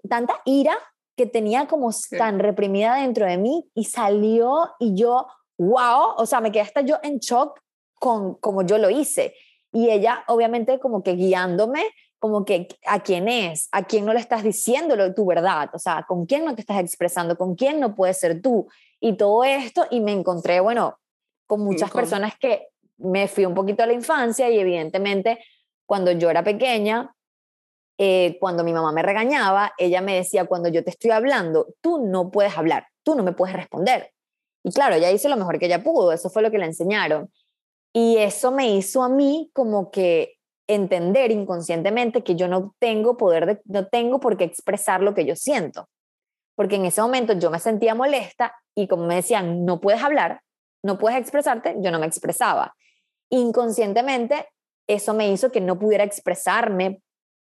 tanta ira que tenía como tan reprimida dentro de mí y salió y yo, wow, o sea, me quedé hasta yo en shock con como yo lo hice. Y ella obviamente como que guiándome, como que a quién es, a quién no le estás diciendo tu verdad, o sea, con quién no te estás expresando, con quién no puedes ser tú. Y todo esto, y me encontré, bueno, con muchas personas que me fui un poquito a la infancia y evidentemente cuando yo era pequeña, eh, cuando mi mamá me regañaba, ella me decía, cuando yo te estoy hablando, tú no puedes hablar, tú no me puedes responder. Y claro, ella hizo lo mejor que ella pudo, eso fue lo que le enseñaron. Y eso me hizo a mí como que entender inconscientemente que yo no tengo poder, no tengo por qué expresar lo que yo siento. Porque en ese momento yo me sentía molesta y como me decían, no puedes hablar, no puedes expresarte, yo no me expresaba. Inconscientemente eso me hizo que no pudiera expresarme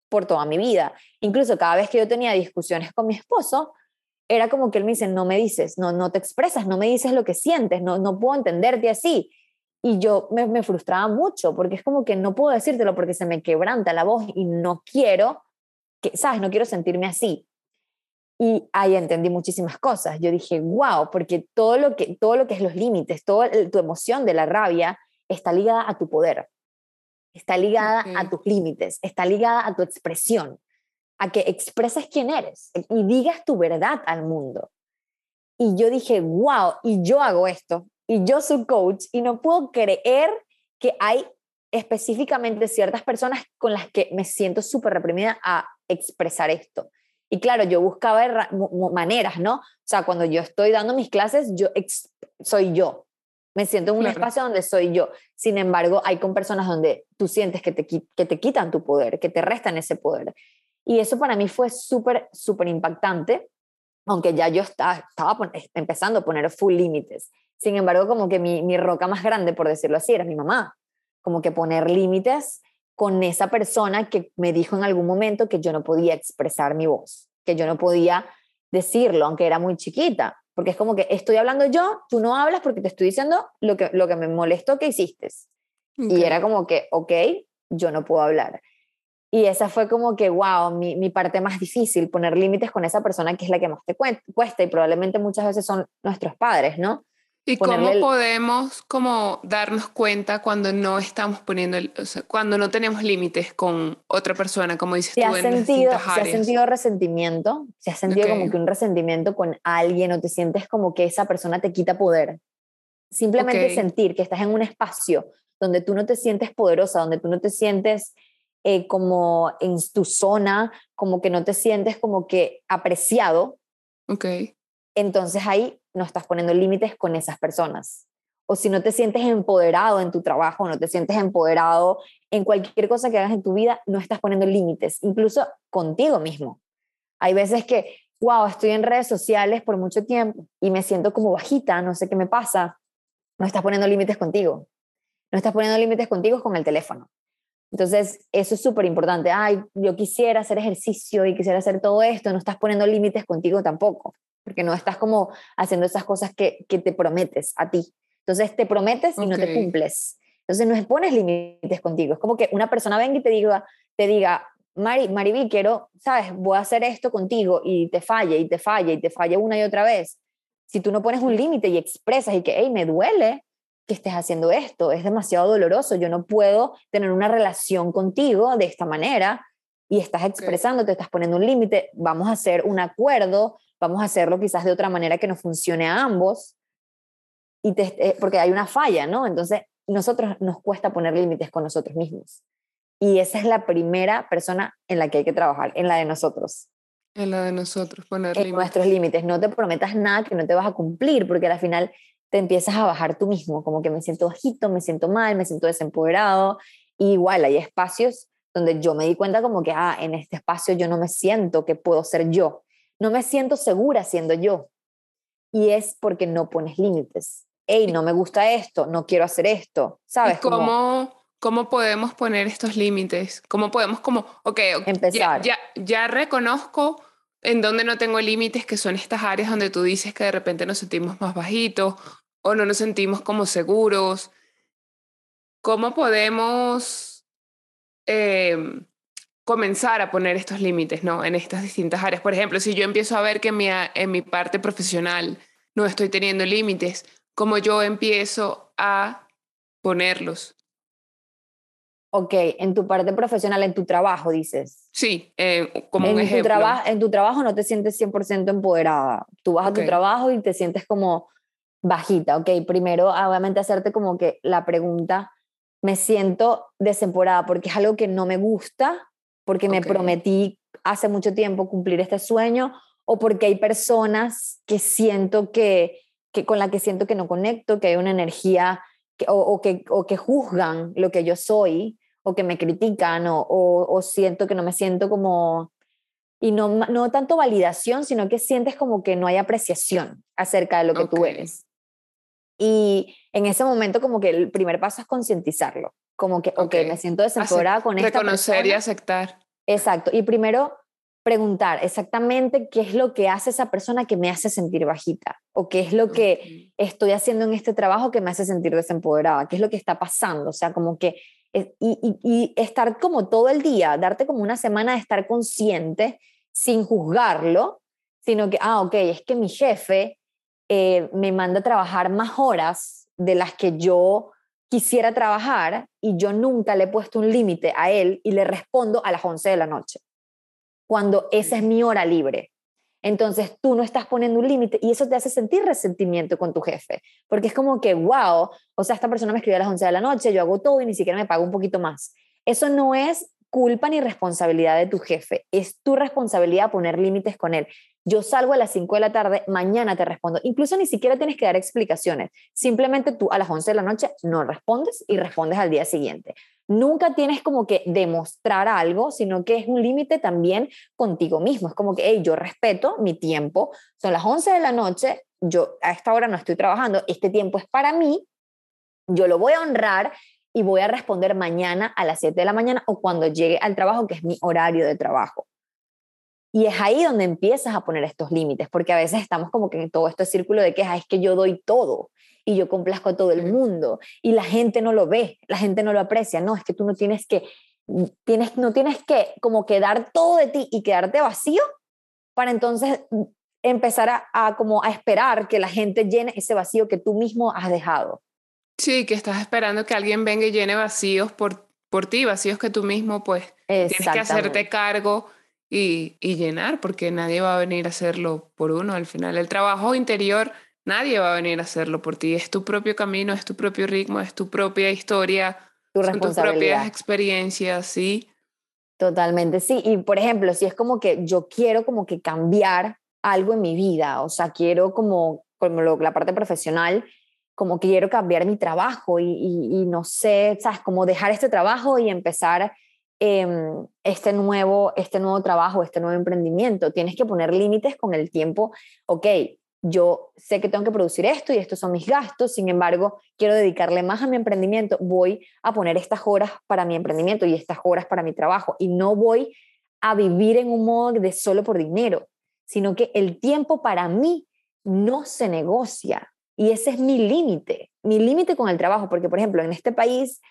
por toda mi vida. Incluso cada vez que yo tenía discusiones con mi esposo, era como que él me dice, no me dices, no, no te expresas, no me dices lo que sientes, no, no puedo entenderte así. Y yo me, me frustraba mucho porque es como que no puedo decírtelo porque se me quebranta la voz y no quiero, que, ¿sabes? No quiero sentirme así. Y ahí entendí muchísimas cosas. Yo dije, wow, porque todo lo que, todo lo que es los límites, toda tu emoción de la rabia está ligada a tu poder está ligada a tus límites, está ligada a tu expresión, a que expreses quién eres y digas tu verdad al mundo. Y yo dije, wow, y yo hago esto, y yo soy coach, y no puedo creer que hay específicamente ciertas personas con las que me siento súper reprimida a expresar esto. Y claro, yo buscaba maneras, ¿no? O sea, cuando yo estoy dando mis clases, yo soy yo, me siento en un espacio donde soy yo. Sin embargo, hay con personas donde tú sientes que te, que te quitan tu poder, que te restan ese poder. Y eso para mí fue súper, súper impactante, aunque ya yo estaba, estaba empezando a poner full límites. Sin embargo, como que mi, mi roca más grande, por decirlo así, era mi mamá. Como que poner límites con esa persona que me dijo en algún momento que yo no podía expresar mi voz, que yo no podía decirlo, aunque era muy chiquita porque es como que estoy hablando yo, tú no hablas porque te estoy diciendo lo que, lo que me molestó que hiciste. Y era como que, ok, yo no puedo hablar. Y esa fue como que, wow, mi, mi parte más difícil, poner límites con esa persona que es la que más te cuesta y probablemente muchas veces son nuestros padres, ¿no? ¿Y cómo podemos como darnos cuenta cuando no estamos poniendo, o sea, cuando no tenemos límites con otra persona, como dices tú, has en sentido, Si has sentido resentimiento, si has sentido como que un resentimiento con alguien o te sientes como que esa persona te quita poder. Simplemente sentir que estás en un espacio donde tú no te sientes poderosa, donde tú no te sientes eh, como en tu zona, como que no te sientes como que apreciado. Ok. Entonces ahí no estás poniendo límites con esas personas. O si no te sientes empoderado en tu trabajo, no te sientes empoderado en cualquier cosa que hagas en tu vida, no estás poniendo límites, incluso contigo mismo. Hay veces que, wow, estoy en redes sociales por mucho tiempo y me siento como bajita, no sé qué me pasa. No estás poniendo límites contigo. No estás poniendo límites contigo con el teléfono. Entonces, eso es súper importante. Ay, yo quisiera hacer ejercicio y quisiera hacer todo esto. No estás poniendo límites contigo tampoco porque no estás como haciendo esas cosas que, que te prometes a ti. Entonces te prometes y no te cumples. Entonces no pones límites contigo. Es como que una persona venga y te diga, te diga, Mari, Mariví, quiero, sabes, voy a hacer esto contigo y te falle y te falle y te falle una y otra vez. Si tú no pones un límite y expresas y que, hey, me duele que estés haciendo esto, es demasiado doloroso, yo no puedo tener una relación contigo de esta manera y estás expresando, te estás poniendo un límite, vamos a hacer un acuerdo vamos a hacerlo quizás de otra manera que nos funcione a ambos, y eh, porque hay una falla, ¿no? Entonces, nosotros nos cuesta poner límites con nosotros mismos. Y esa es la primera persona en la que hay que trabajar, en la de nosotros. En la de nosotros, poner en nuestros límites. No te prometas nada que no te vas a cumplir, porque al final te empiezas a bajar tú mismo, como que me siento bajito, me siento mal, me siento desempoderado. Y igual hay espacios donde yo me di cuenta como que, ah, en este espacio yo no me siento que puedo ser yo no me siento segura siendo yo. Y es porque no pones límites. Hey, no me gusta esto, no quiero hacer esto, ¿sabes? cómo, cómo podemos poner estos límites? ¿Cómo podemos como, ok, empezar? Ya, ya, reconozco en dónde no tengo límites, que son estas áreas donde tú dices que de repente nos sentimos más bajitos o no nos sentimos como seguros. ¿Cómo podemos em, comenzar a poner estos límites, ¿no? En estas distintas áreas. Por ejemplo, si yo empiezo a ver que mi, en mi parte profesional no estoy teniendo límites, ¿cómo yo empiezo a ponerlos? Ok, en tu parte profesional, en tu trabajo, dices. Sí, eh, como en un ejemplo. Tu en tu trabajo no te sientes 100% empoderada. Tú vas a tu trabajo y te sientes como bajita. Ok, primero, obviamente, hacerte como que la pregunta, me siento desempoderada porque es algo que no me gusta, porque me prometí hace mucho tiempo cumplir este sueño o porque hay personas que siento que, que con la que siento que no conecto, que hay una energía o, que, o que juzgan lo que yo soy o que me critican o, o, siento que no me siento como... Y no, no tanto validación, sino que sientes como que no hay apreciación acerca de lo que tú eres. Y en ese momento como que el primer paso es concientizarlo, como que, ok, me siento desempoderada con esta Reconocer y aceptar. Exacto. Y primero preguntar exactamente qué es lo que hace esa persona que me hace sentir bajita o qué es lo que estoy haciendo en este trabajo que me hace sentir desempoderada, qué es lo que está pasando, o sea, como que y, estar como todo el día, darte como una semana de estar consciente sin juzgarlo, sino que, ah, ok, es que mi jefe eh, me manda a trabajar más horas de las que yo quisiera trabajar y yo nunca le he puesto un límite a él y le respondo a las 11 de la noche cuando esa es mi hora libre. Entonces tú no estás poniendo un límite y eso te hace sentir resentimiento con tu jefe, porque es como que, wow, o sea, esta persona me escribió a las 11 de la noche, yo hago todo y ni siquiera me pago un poquito más. Eso no es culpa ni responsabilidad de tu jefe, es tu responsabilidad poner límites con él. Yo salgo a las 5 de la tarde, mañana te respondo. Incluso ni siquiera tienes que dar explicaciones. Simplemente tú a las 11 de la noche no respondes y respondes al día siguiente nunca tienes como que demostrar algo, sino que es un límite también contigo mismo. Es como que, hey, yo respeto mi tiempo, son las 11 de la noche, yo a esta hora no estoy trabajando, este tiempo es para mí, yo lo voy a honrar y voy a responder mañana a las 7 de la mañana o cuando llegue al trabajo, que es mi horario de trabajo. Y es ahí donde empiezas a poner estos límites, porque a veces estamos como que en todo este círculo de que es que yo doy todo y yo complazco a todo el mundo y la gente no lo ve, la gente no lo aprecia. No, es que tú no tienes que, tienes, no tienes que como quedar todo de ti y quedarte vacío para entonces empezar a, a, como a esperar que la gente llene ese vacío que tú mismo has dejado. Sí, que estás esperando que alguien venga y llene vacíos por, por ti, vacíos que tú mismo pues tienes que hacerte cargo y, llenar, porque nadie va a venir a hacerlo por uno. Al final, el trabajo interior, nadie va a venir a hacerlo por ti. Es tu propio camino, es tu propio ritmo, es tu propia historia, tu son tus propias experiencias, sí. Totalmente, sí. Y por ejemplo, si es como que yo quiero como que cambiar algo en mi vida, o sea, quiero como, como la parte profesional, como quiero cambiar mi trabajo y, y, y, no sé, ¿sabes? Como dejar este trabajo y empezar Em, este, nuevo, este nuevo trabajo, este nuevo emprendimiento. Tienes que poner límites con el tiempo. Ok, yo sé que tengo que producir esto y estos son mis gastos, sin embargo, quiero dedicarle más a mi emprendimiento, voy a poner estas horas para mi emprendimiento y estas horas para mi trabajo y no voy a vivir en un modo de solo por dinero, sino que el tiempo para mí no se negocia y ese es mi límite, mi límite con el trabajo, porque por ejemplo, en este país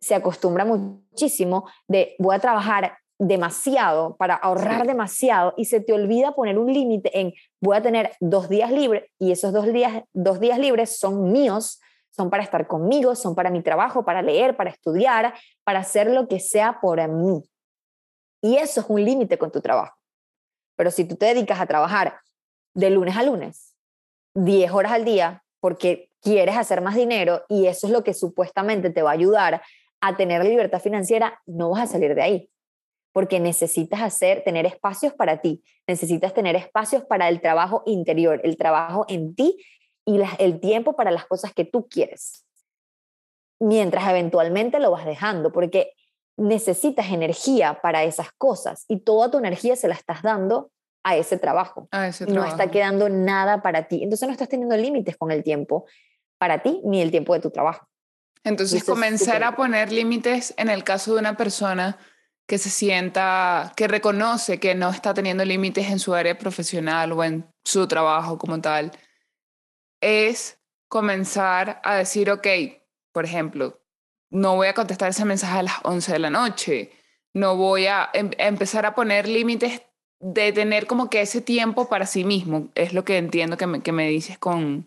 se acostumbra muchísimo de voy a trabajar demasiado para ahorrar demasiado y se te olvida poner un límite en voy a tener dos días libres y esos dos días, dos días libres son míos, son para estar conmigo, son para mi trabajo, para leer, para estudiar, para hacer lo que sea por mí. Y eso es un límite con tu trabajo. Pero si tú te dedicas a trabajar de lunes a lunes, 10 horas al día, porque quieres hacer más dinero y eso es lo que supuestamente te va a ayudar a tener libertad financiera, no vas a salir de ahí, porque necesitas hacer, tener espacios para ti, necesitas tener espacios para el trabajo interior, el trabajo en ti y el tiempo para las cosas que tú quieres, mientras eventualmente lo vas dejando, porque necesitas energía para esas cosas y toda tu energía se la estás dando a ese trabajo. A ese trabajo. No está quedando nada para ti. Entonces no estás teniendo límites con el tiempo para ti ni el tiempo de tu trabajo. Entonces, comenzar a poner límites en el caso de una persona que se sienta, que reconoce que no está teniendo límites en su área profesional o en su trabajo como tal, es comenzar a decir, ok, por ejemplo, no voy a contestar ese mensaje a las 11 de la noche, no voy a em, empezar a poner límites de tener como que ese tiempo para sí mismo. Es lo que entiendo que me, que me dices con...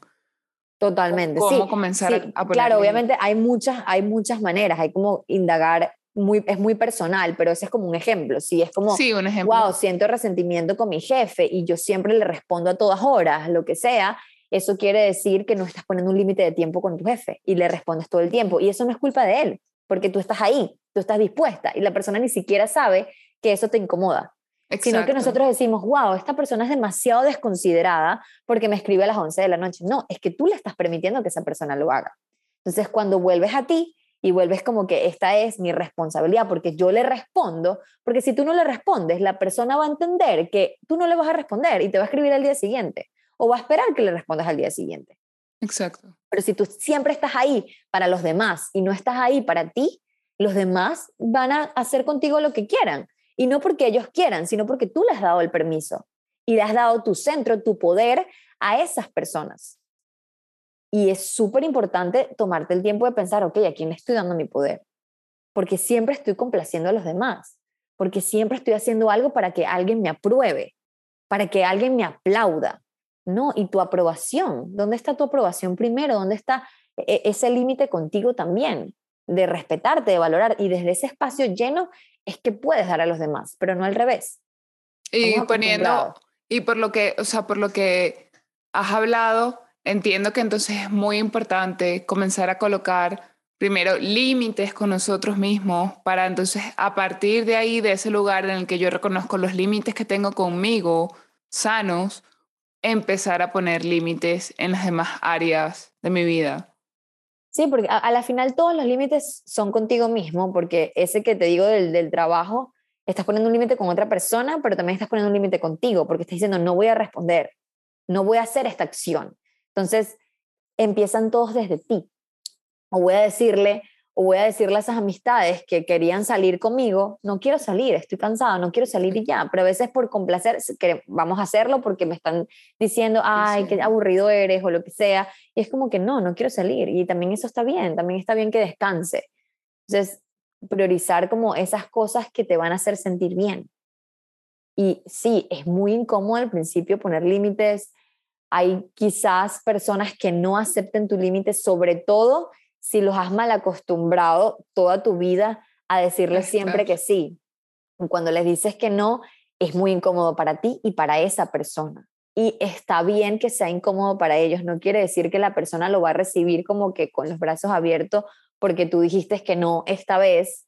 Totalmente, cómo comenzar a, Claro, obviamente hay muchas, hay muchas maneras, hay como indagar muy, es muy personal, pero ese es como un ejemplo. Si es como, sí, un ejemplo. wow, siento resentimiento con mi jefe y yo siempre le respondo a todas horas, lo que sea, eso quiere decir que no estás poniendo un límite de tiempo con tu jefe y le respondes todo el tiempo. Y eso no es culpa de él, porque tú estás ahí, tú estás dispuesta y la persona ni siquiera sabe que eso te incomoda. Sino que nosotros decimos, wow, esta persona es demasiado desconsiderada porque me escribe a las 11 de la noche. No, es que tú le estás permitiendo que esa persona lo haga. Entonces, cuando vuelves a ti y vuelves como que esta es mi responsabilidad porque yo le respondo, porque si tú no le respondes, la persona va a entender que tú no le vas a responder y te va a escribir al día siguiente o va a esperar que le respondas al día siguiente. Exacto. Pero si tú siempre estás ahí para los demás y no estás ahí para ti, los demás van a hacer contigo lo que quieran. Y no porque ellos quieran, sino porque tú le has dado el permiso y le has dado tu centro, tu poder a esas personas. Y es súper importante tomarte el tiempo de pensar, ok, ¿a quién le estoy dando mi poder? Porque siempre estoy complaciendo a los demás, porque siempre estoy haciendo algo para que alguien me apruebe, para que alguien me aplauda. No, y tu aprobación, ¿dónde está tu aprobación primero? ¿Dónde está e-, ese límite contigo también? De respetarte, de valorar. Y desde ese espacio lleno es que puedes dar a los demás, pero no al revés. Y poniendo, y por lo que, o sea, por lo que has hablado, entiendo que entonces es muy importante comenzar a colocar primero límites con nosotros mismos para entonces a partir de ahí, de ese lugar en el que yo reconozco los límites que tengo conmigo, sanos, empezar a poner límites en las demás áreas de mi vida. Sí, porque a, la final todos los límites son contigo mismo, porque ese que te digo del, del trabajo, estás poniendo un límite con otra persona, pero también estás poniendo un límite contigo, porque estás diciendo, no voy a responder, no voy a hacer esta acción. Entonces, empiezan todos desde ti. O voy a decirle, o voy a decirle a esas amistades que querían salir conmigo, no quiero salir, estoy cansada, no quiero salir y ya, pero a veces por complacer, que vamos a hacerlo porque me están diciendo, ay, qué aburrido eres o lo que sea, y es como que no, no quiero salir, y también eso está bien, también está bien que descanse. Entonces, priorizar como esas cosas que te van a hacer sentir bien. Y sí, es muy incómodo al principio poner límites, hay quizás personas que no acepten tu límite, sobre todo si los has mal acostumbrado toda tu vida a decirles siempre que sí. Cuando les dices que no, es muy incómodo para ti y para esa persona. Y está bien que sea incómodo para ellos, no quiere decir que la persona lo va a recibir como que con los brazos abiertos porque tú dijiste que no esta vez.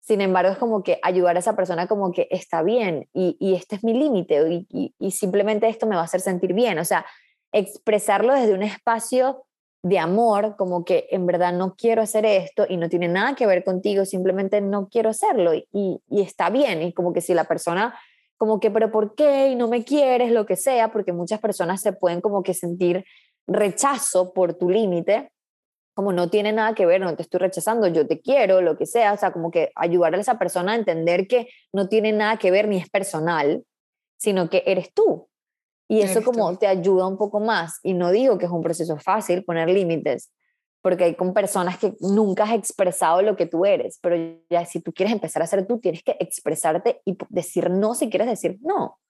Sin embargo, es como que ayudar a esa persona como que está bien y, este es mi límite y, y simplemente esto me va a hacer sentir bien. O sea, expresarlo desde un espacio de amor, como que en verdad no quiero hacer esto y no tiene nada que ver contigo, simplemente no quiero hacerlo y, está bien. Y como que si la persona, como que, pero ¿por qué? Y no me quieres, lo que sea, porque muchas personas se pueden como que sentir rechazo por tu límite, como no tiene nada que ver, no te estoy rechazando, yo te quiero, lo que sea, o sea, como que ayudar a esa persona a entender que no tiene nada que ver ni es personal, sino que eres tú, y eso como te ayuda un poco más. Y no digo que es un proceso fácil poner límites, porque hay con personas que nunca has expresado lo que tú eres, pero ya si tú quieres empezar a ser tú, tienes que expresarte y decir no si quieres decir no.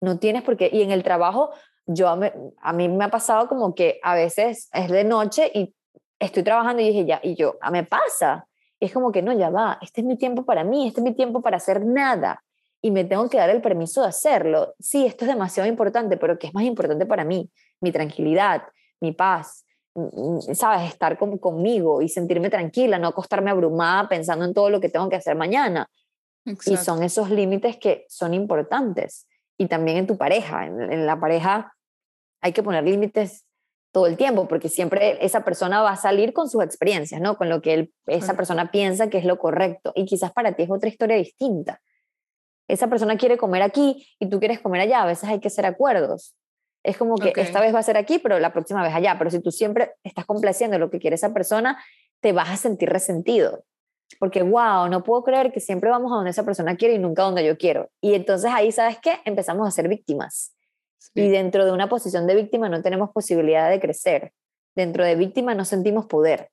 No tienes por qué. Y en el trabajo, yo a mí me ha pasado como que a veces es de noche y estoy trabajando y dije ya, y yo, a ah, me pasa. Es como que no, ya va, este es mi tiempo para mí, este es mi tiempo para hacer nada y me tengo que dar el permiso de hacerlo. Sí, esto es demasiado importante, pero ¿qué es más importante para mí? Mi tranquilidad, mi paz, ¿sabes? Estar conmigo y sentirme tranquila, no acostarme abrumada pensando en todo lo que tengo que hacer mañana. Y son esos límites que son importantes. Y también en tu pareja, en, la pareja hay que poner límites todo el tiempo, porque siempre esa persona va a salir con sus experiencias, ¿no? Con lo que esa persona piensa que es lo correcto. Y quizás para ti es otra historia distinta esa persona quiere comer aquí y tú quieres comer allá, a veces hay que hacer acuerdos. Es como que esta vez va a ser aquí, pero la próxima vez allá. Pero si tú siempre estás complaciendo lo que quiere esa persona, te vas a sentir resentido. Porque, wow, no puedo creer que siempre vamos a donde esa persona quiere y nunca donde yo quiero. Y entonces ahí, ¿sabes qué? Empezamos a ser víctimas. Y dentro de una posición de víctima no tenemos posibilidad de crecer. Dentro de víctima no sentimos poder.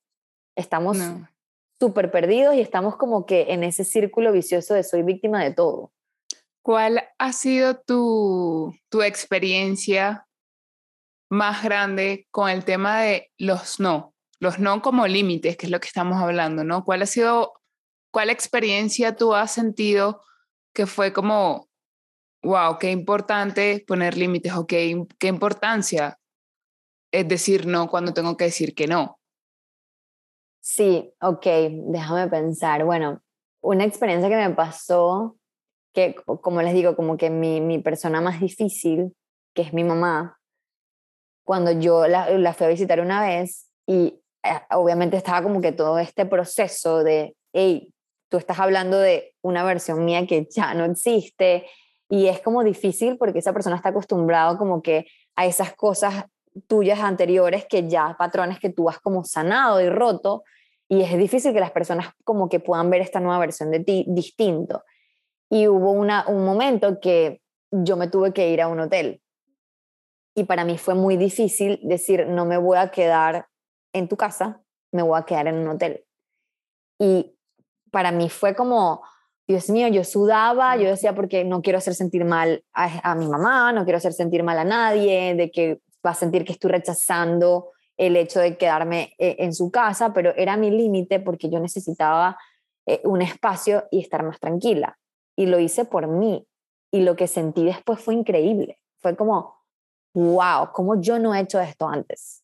Estamos súper perdidos y estamos como que en ese círculo vicioso de soy víctima de todo. ¿Cuál ha sido tu, tu experiencia más grande con el tema de los no? Los no como límites, que es lo que estamos hablando, ¿no? ¿Cuál ha sido, cuál experiencia tú has sentido que fue como, wow, qué importante poner límites o qué, qué importancia es decir no cuando tengo que decir que no? Sí, ok, déjame pensar. Bueno, una experiencia que me pasó, que como les digo, como que mi, mi persona más difícil, que es mi mamá, cuando yo la, la fui a visitar una vez y eh, obviamente estaba como que todo este proceso de, hey, tú estás hablando de una versión mía que ya no existe y es como difícil porque esa persona está acostumbrado como que a esas cosas tuyas anteriores que ya patrones que tú has como sanado y roto y es difícil que las personas como que puedan ver esta nueva versión de ti distinto. Y hubo una, un momento que yo me tuve que ir a un hotel y para mí fue muy difícil decir no me voy a quedar en tu casa, me voy a quedar en un hotel. Y para mí fue como, Dios mío, yo sudaba, yo decía porque no quiero hacer sentir mal a, a mi mamá, no quiero hacer sentir mal a nadie, de que va a sentir que estoy rechazando el hecho de quedarme eh, en su casa, pero era mi límite porque yo necesitaba eh, un espacio y estar más tranquila. Y lo hice por mí. Y lo que sentí después fue increíble. Fue como, wow, ¿cómo yo no he hecho esto antes?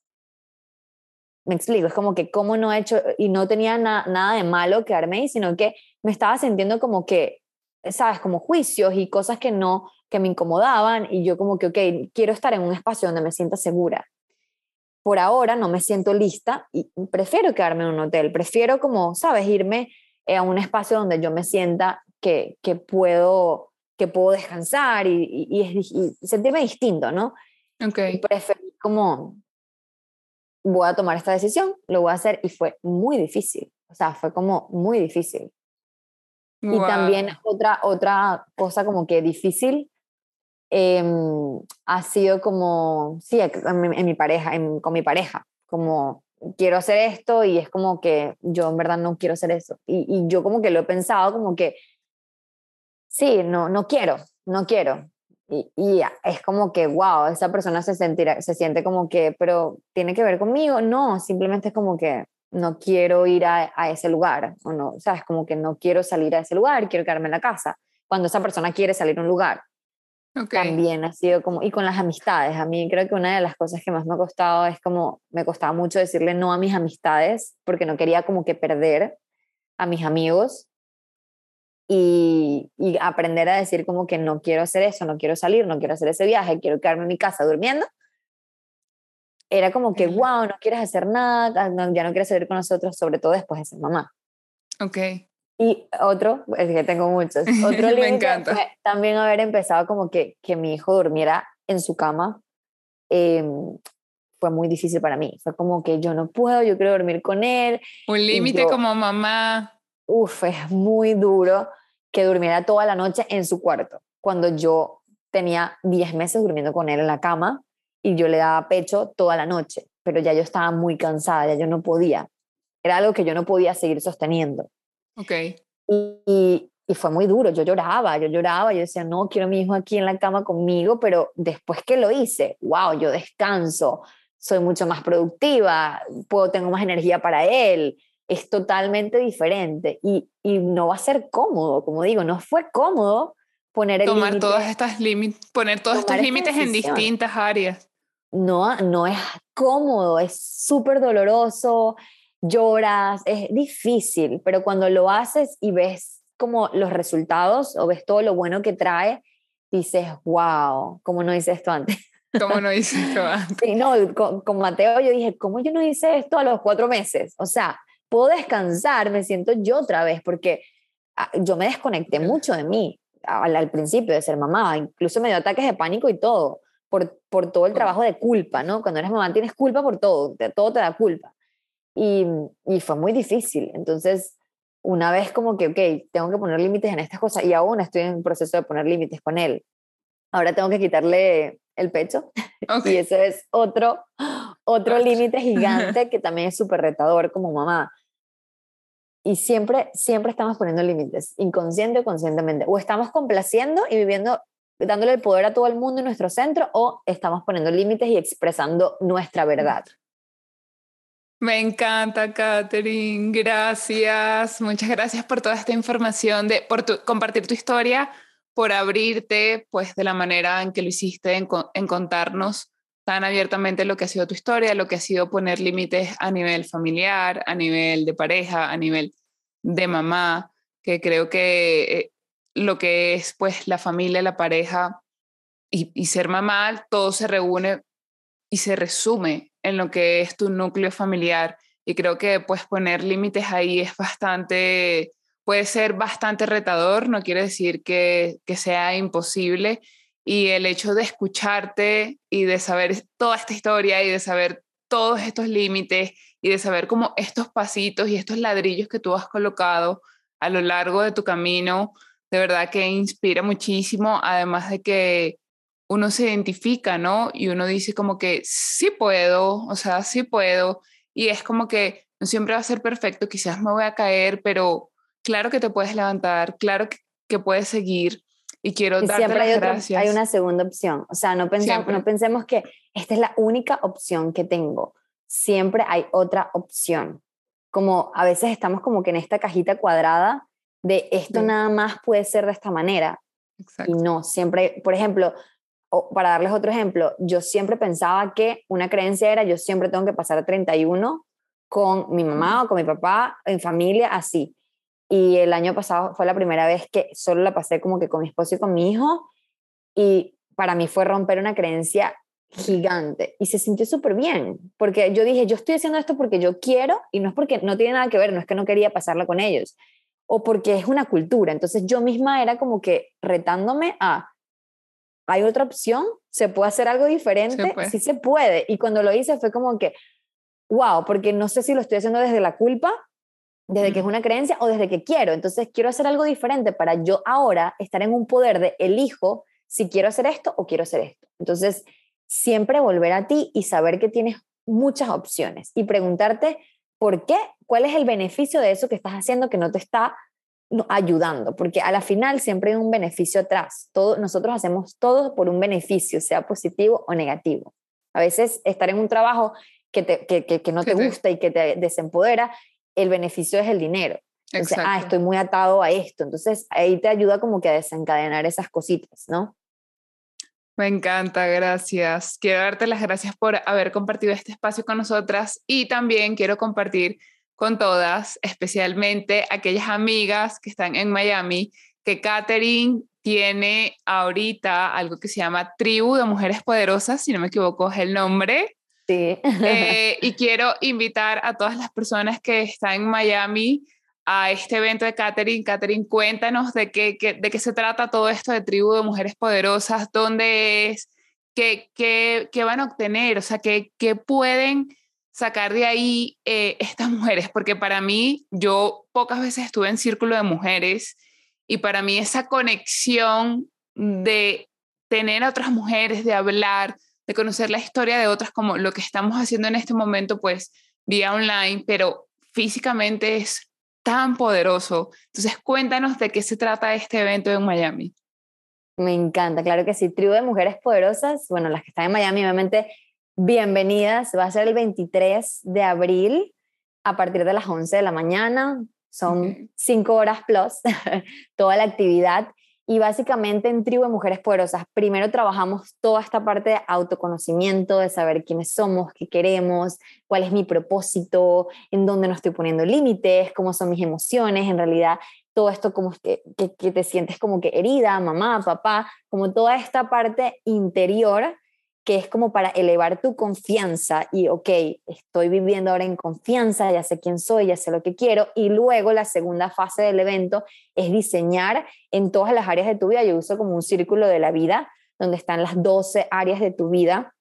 Me explico, es como que cómo no he hecho, y no tenía nada de malo quedarme ahí, sino que me estaba sintiendo como que, sabes, como juicios y cosas que no, que me incomodaban, y yo como que, ok, quiero estar en un espacio donde me sienta segura por ahora no me siento lista y prefiero quedarme en un hotel, prefiero como, sabes, irme eh, a un espacio donde yo me sienta que, que puedo que puedo descansar y, y, sentirme distinto, ¿no? Ok. prefiero como, voy a tomar esta decisión, lo voy a hacer y fue muy difícil, o sea, fue como muy difícil. Y también otra, otra cosa como que difícil Em, ha sido como, sí, en, mi pareja, con mi pareja, como quiero hacer esto y es como que yo en verdad no quiero hacer eso. Y, y yo como que lo he pensado como que, sí, no, no quiero, no quiero. Y, y, es como que, wow, esa persona se, sentirá, se siente como que, pero tiene que ver conmigo. No, simplemente es como que no quiero ir a, a ese lugar, o no, o sea, es como que no quiero salir a ese lugar, quiero quedarme en la casa, cuando esa persona quiere salir a un lugar. También ha sido como, y con las amistades, a mí creo que una de las cosas que más me ha costado es como, me costaba mucho decirle no a mis amistades, porque no quería como que perder a mis amigos y, y aprender a decir como que no quiero hacer eso, no quiero salir, no quiero hacer ese viaje, quiero quedarme en mi casa durmiendo. Era como que, wow, no quieres hacer nada, ya no quieres salir con nosotros, sobre todo después de ser mamá. Ok. Y otro, es que tengo muchos, otro límite fue también haber empezado como que, que mi hijo durmiera en su cama. Em, fue muy difícil para mí. Fue como que yo no puedo, yo quiero dormir con él. Un límite como mamá. Uf, es muy duro que durmiera toda la noche en su cuarto. Cuando yo tenía 10 meses durmiendo con él en la cama y yo le daba pecho toda la noche, pero ya yo estaba muy cansada, ya yo no podía. Era algo que yo no podía seguir sosteniendo. Ok. Y, y, fue muy duro, yo lloraba, yo lloraba, yo decía, no, quiero a mi hijo aquí en la cama conmigo, pero después que lo hice, wow, yo descanso, soy mucho más productiva, puedo, tengo más energía para él, es totalmente diferente y, y no va a ser cómodo, como digo, no fue cómodo poner el Tomar todas estas límites, poner todos estos límites en distintas áreas. No, no es cómodo, es súper doloroso, lloras, es difícil, pero cuando lo haces y ves como los resultados o ves todo lo bueno que trae, dices, wow, ¿cómo no hice esto antes? ¿Cómo no hice esto antes? Sí, no, con, Mateo yo dije, ¿cómo yo no hice esto a los cuatro meses? O sea, puedo descansar, me siento yo otra vez, porque ah, yo me desconecté mucho de mí al, al principio de ser mamá, incluso me dio ataques de pánico y todo, por, por todo el trabajo de culpa, ¿no? Cuando eres mamá tienes culpa por todo, todo te da culpa. Y, y fue muy difícil. Entonces, una vez como que, ok, tengo que poner límites en estas cosas y aún estoy en proceso de poner límites con él. Ahora tengo que quitarle el pecho y ese es otro, otro límite gigante que también es súper retador como mamá. Y siempre, siempre estamos poniendo límites, inconsciente o conscientemente. O estamos complaciendo y viviendo, dándole el poder a todo el mundo en nuestro centro, o estamos poniendo límites y expresando nuestra verdad. Me encanta, Catherine. Gracias. Muchas gracias por toda esta información, de, por compartir tu historia, por abrirte, pues, de la manera en que lo hiciste, en, en contarnos tan abiertamente lo que ha sido tu historia, lo que ha sido poner límites a nivel familiar, a nivel de pareja, a nivel de mamá, que creo que eh, lo que es pues la familia, la pareja y, ser mamá, todo se reúne y se resume en lo que es tu núcleo familiar. Y creo que pues poner límites ahí es bastante, puede ser bastante retador, no quiere decir que sea imposible, y el hecho de escucharte y de saber toda esta historia y de saber todos estos límites y de saber cómo estos pasitos y estos ladrillos que tú has colocado a lo largo de tu camino, de verdad que inspira muchísimo, además de que uno se identifica, ¿no? Y uno dice como que sí puedo, o sea, sí puedo, y es como que no siempre va a ser perfecto, quizás me voy a caer, pero claro que te puedes levantar, claro que, que puedes seguir, y quiero darte siempre las hay, gracias. hay una segunda opción. O sea, no pensemos, no pensemos que esta es la única opción que tengo. Siempre hay otra opción. Como a veces estamos como que en esta cajita cuadrada de esto nada más puede ser de esta manera. Exacto. Y no, siempre, por ejemplo, o para darles otro ejemplo, yo siempre pensaba que una creencia era yo siempre tengo que pasar 31 con mi mamá o con mi papá en familia así y el año pasado fue la primera vez que solo la pasé como que con mi esposo y con mi hijo y para mí fue romper una creencia gigante y se sintió súper bien porque yo dije yo estoy haciendo esto porque yo quiero y no es porque no tiene nada que ver no es que no quería pasarla con ellos o porque es una cultura. Entonces yo misma era como que retándome a hay otra opción se puede hacer algo diferente sí se puede. Y cuando lo hice fue como que wow porque no sé si lo estoy haciendo desde la culpa desde que es una creencia o desde que quiero. Entonces quiero hacer algo diferente para yo ahora estar en un poder de elijo si quiero hacer esto o quiero hacer esto. Entonces siempre volver a ti y saber que tienes muchas opciones y preguntarte por qué, cuál es el beneficio de eso que estás haciendo que no te está ayudando, porque a la final siempre hay un beneficio atrás. Todo, nosotros hacemos todo por un beneficio, sea positivo o negativo. A veces estar en un trabajo que, te, que, que, no te gusta y que te desempodera el beneficio es el dinero. Entonces, ah, estoy muy atado a esto. Entonces, ahí te ayuda como que a desencadenar esas cositas, ¿no? Me encanta, gracias. Quiero darte las gracias por haber compartido este espacio con nosotras y también quiero compartir con todas, especialmente aquellas amigas que están en Miami, que Katherine tiene ahorita algo que se llama Tribu de Mujeres Poderosas, si no me equivoco es el nombre. Sí. Eh, y quiero invitar a todas las personas que están en Miami a este evento de Catherine. Catherine, cuéntanos de qué, de qué se trata todo esto de Tribu de Mujeres Poderosas, dónde es, qué, qué, qué van a obtener, o sea, qué, qué pueden sacar de ahí eh, estas mujeres, porque para mí, yo pocas veces estuve en círculo de mujeres y para mí esa conexión de tener a otras mujeres, de hablar, de conocer la historia de otras como lo que estamos haciendo en este momento, pues vía online, pero físicamente es tan poderoso. Entonces, cuéntanos de qué se trata este evento en Miami. Me encanta, claro que sí. Tribu de Mujeres Poderosas, bueno, las que están en Miami, obviamente, bienvenidas. Va a ser el 23 de abril a partir de las 11 de la mañana. Son cinco horas plus toda la actividad. Y básicamente en Tribu de Mujeres Poderosas, primero trabajamos toda esta parte de autoconocimiento, de saber quiénes somos, qué queremos, cuál es mi propósito, en dónde no estoy poniendo límites, cómo son mis emociones, en realidad todo esto como que, que, que te sientes como que herida, mamá, papá, como toda esta parte interior que es como para elevar tu confianza y, ok, estoy viviendo ahora en confianza, ya sé quién soy, ya sé lo que quiero. Y luego la segunda fase del evento es diseñar en todas las áreas de tu vida. Yo uso como un círculo de la vida, donde están las 12 áreas de tu vida.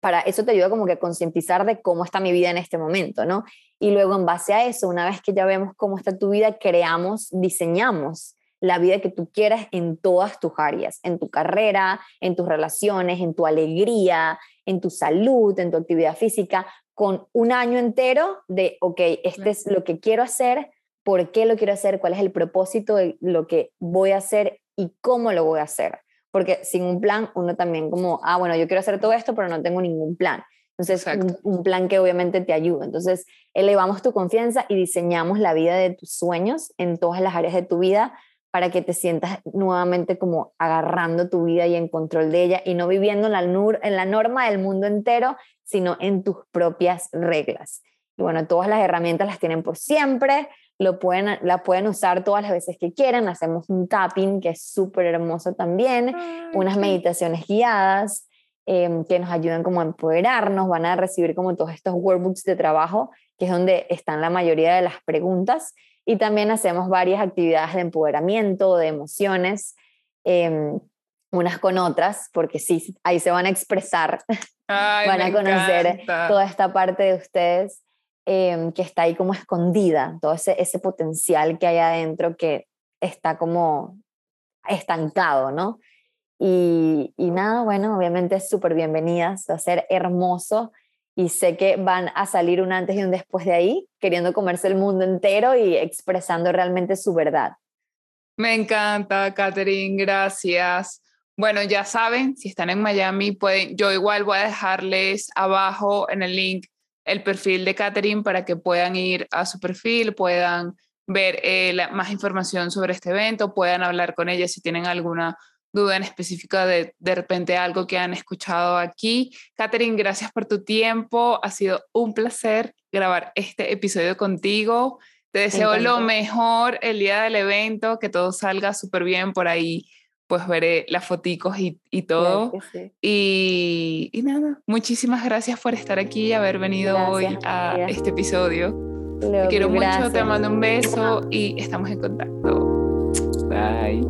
Para eso te ayuda como que a concientizar de cómo está mi vida en este momento, ¿no? Y luego en base a eso, una vez que ya vemos cómo está tu vida, creamos, diseñamos la vida que tú quieras en todas tus áreas, en tu carrera, en tus relaciones, en tu alegría, en tu salud, en tu actividad física, con un año entero de, ok, este es lo que quiero hacer por qué lo quiero hacer, cuál es el propósito de lo que voy a hacer y cómo lo voy a hacer. Porque sin un plan, uno también como, ah, bueno, yo quiero hacer todo esto, pero no tengo ningún plan. Entonces, un, un, plan que obviamente te ayuda. Entonces, elevamos tu confianza y diseñamos la vida de tus sueños en todas las áreas de tu vida para que te sientas nuevamente como agarrando tu vida y en control de ella y no viviendo en la, en la norma del mundo entero, sino en tus propias reglas. Y bueno, todas las herramientas las tienen por siempre, lo pueden, la pueden usar todas las veces que quieran, hacemos un tapping que es súper hermoso también, unas meditaciones guiadas em, que nos ayudan como a empoderarnos, van a recibir como todos estos workbooks de trabajo, que es donde están la mayoría de las preguntas y también hacemos varias actividades de empoderamiento, de emociones, em, unas con otras, porque sí, ahí se van a expresar, van a conocer toda esta parte de ustedes em, que está ahí como escondida, todo ese, ese potencial que hay adentro que está como estancado, ¿no? Y, y nada, bueno, obviamente súper bienvenidas, va a ser hermoso y sé que van a salir un antes y un después de ahí, queriendo comerse el mundo entero y expresando realmente su verdad. Me encanta, Catherine, gracias. Bueno, ya saben, si están en Miami, pueden, yo igual voy a dejarles abajo en el link el perfil de Catherine para que puedan ir a su perfil, puedan ver eh, más información sobre este evento, puedan hablar con ella si tienen alguna duda en específica de de repente algo que han escuchado aquí. Catherine, gracias por tu tiempo. Ha sido un placer grabar este episodio contigo. Te deseo lo mejor el día del evento, que todo salga súper bien por ahí. Pues veré las foticos y, y todo. y, y, nada, muchísimas gracias por estar aquí y haber venido hoy a este episodio. te quiero mucho, te mando un beso y estamos en contacto. Bye.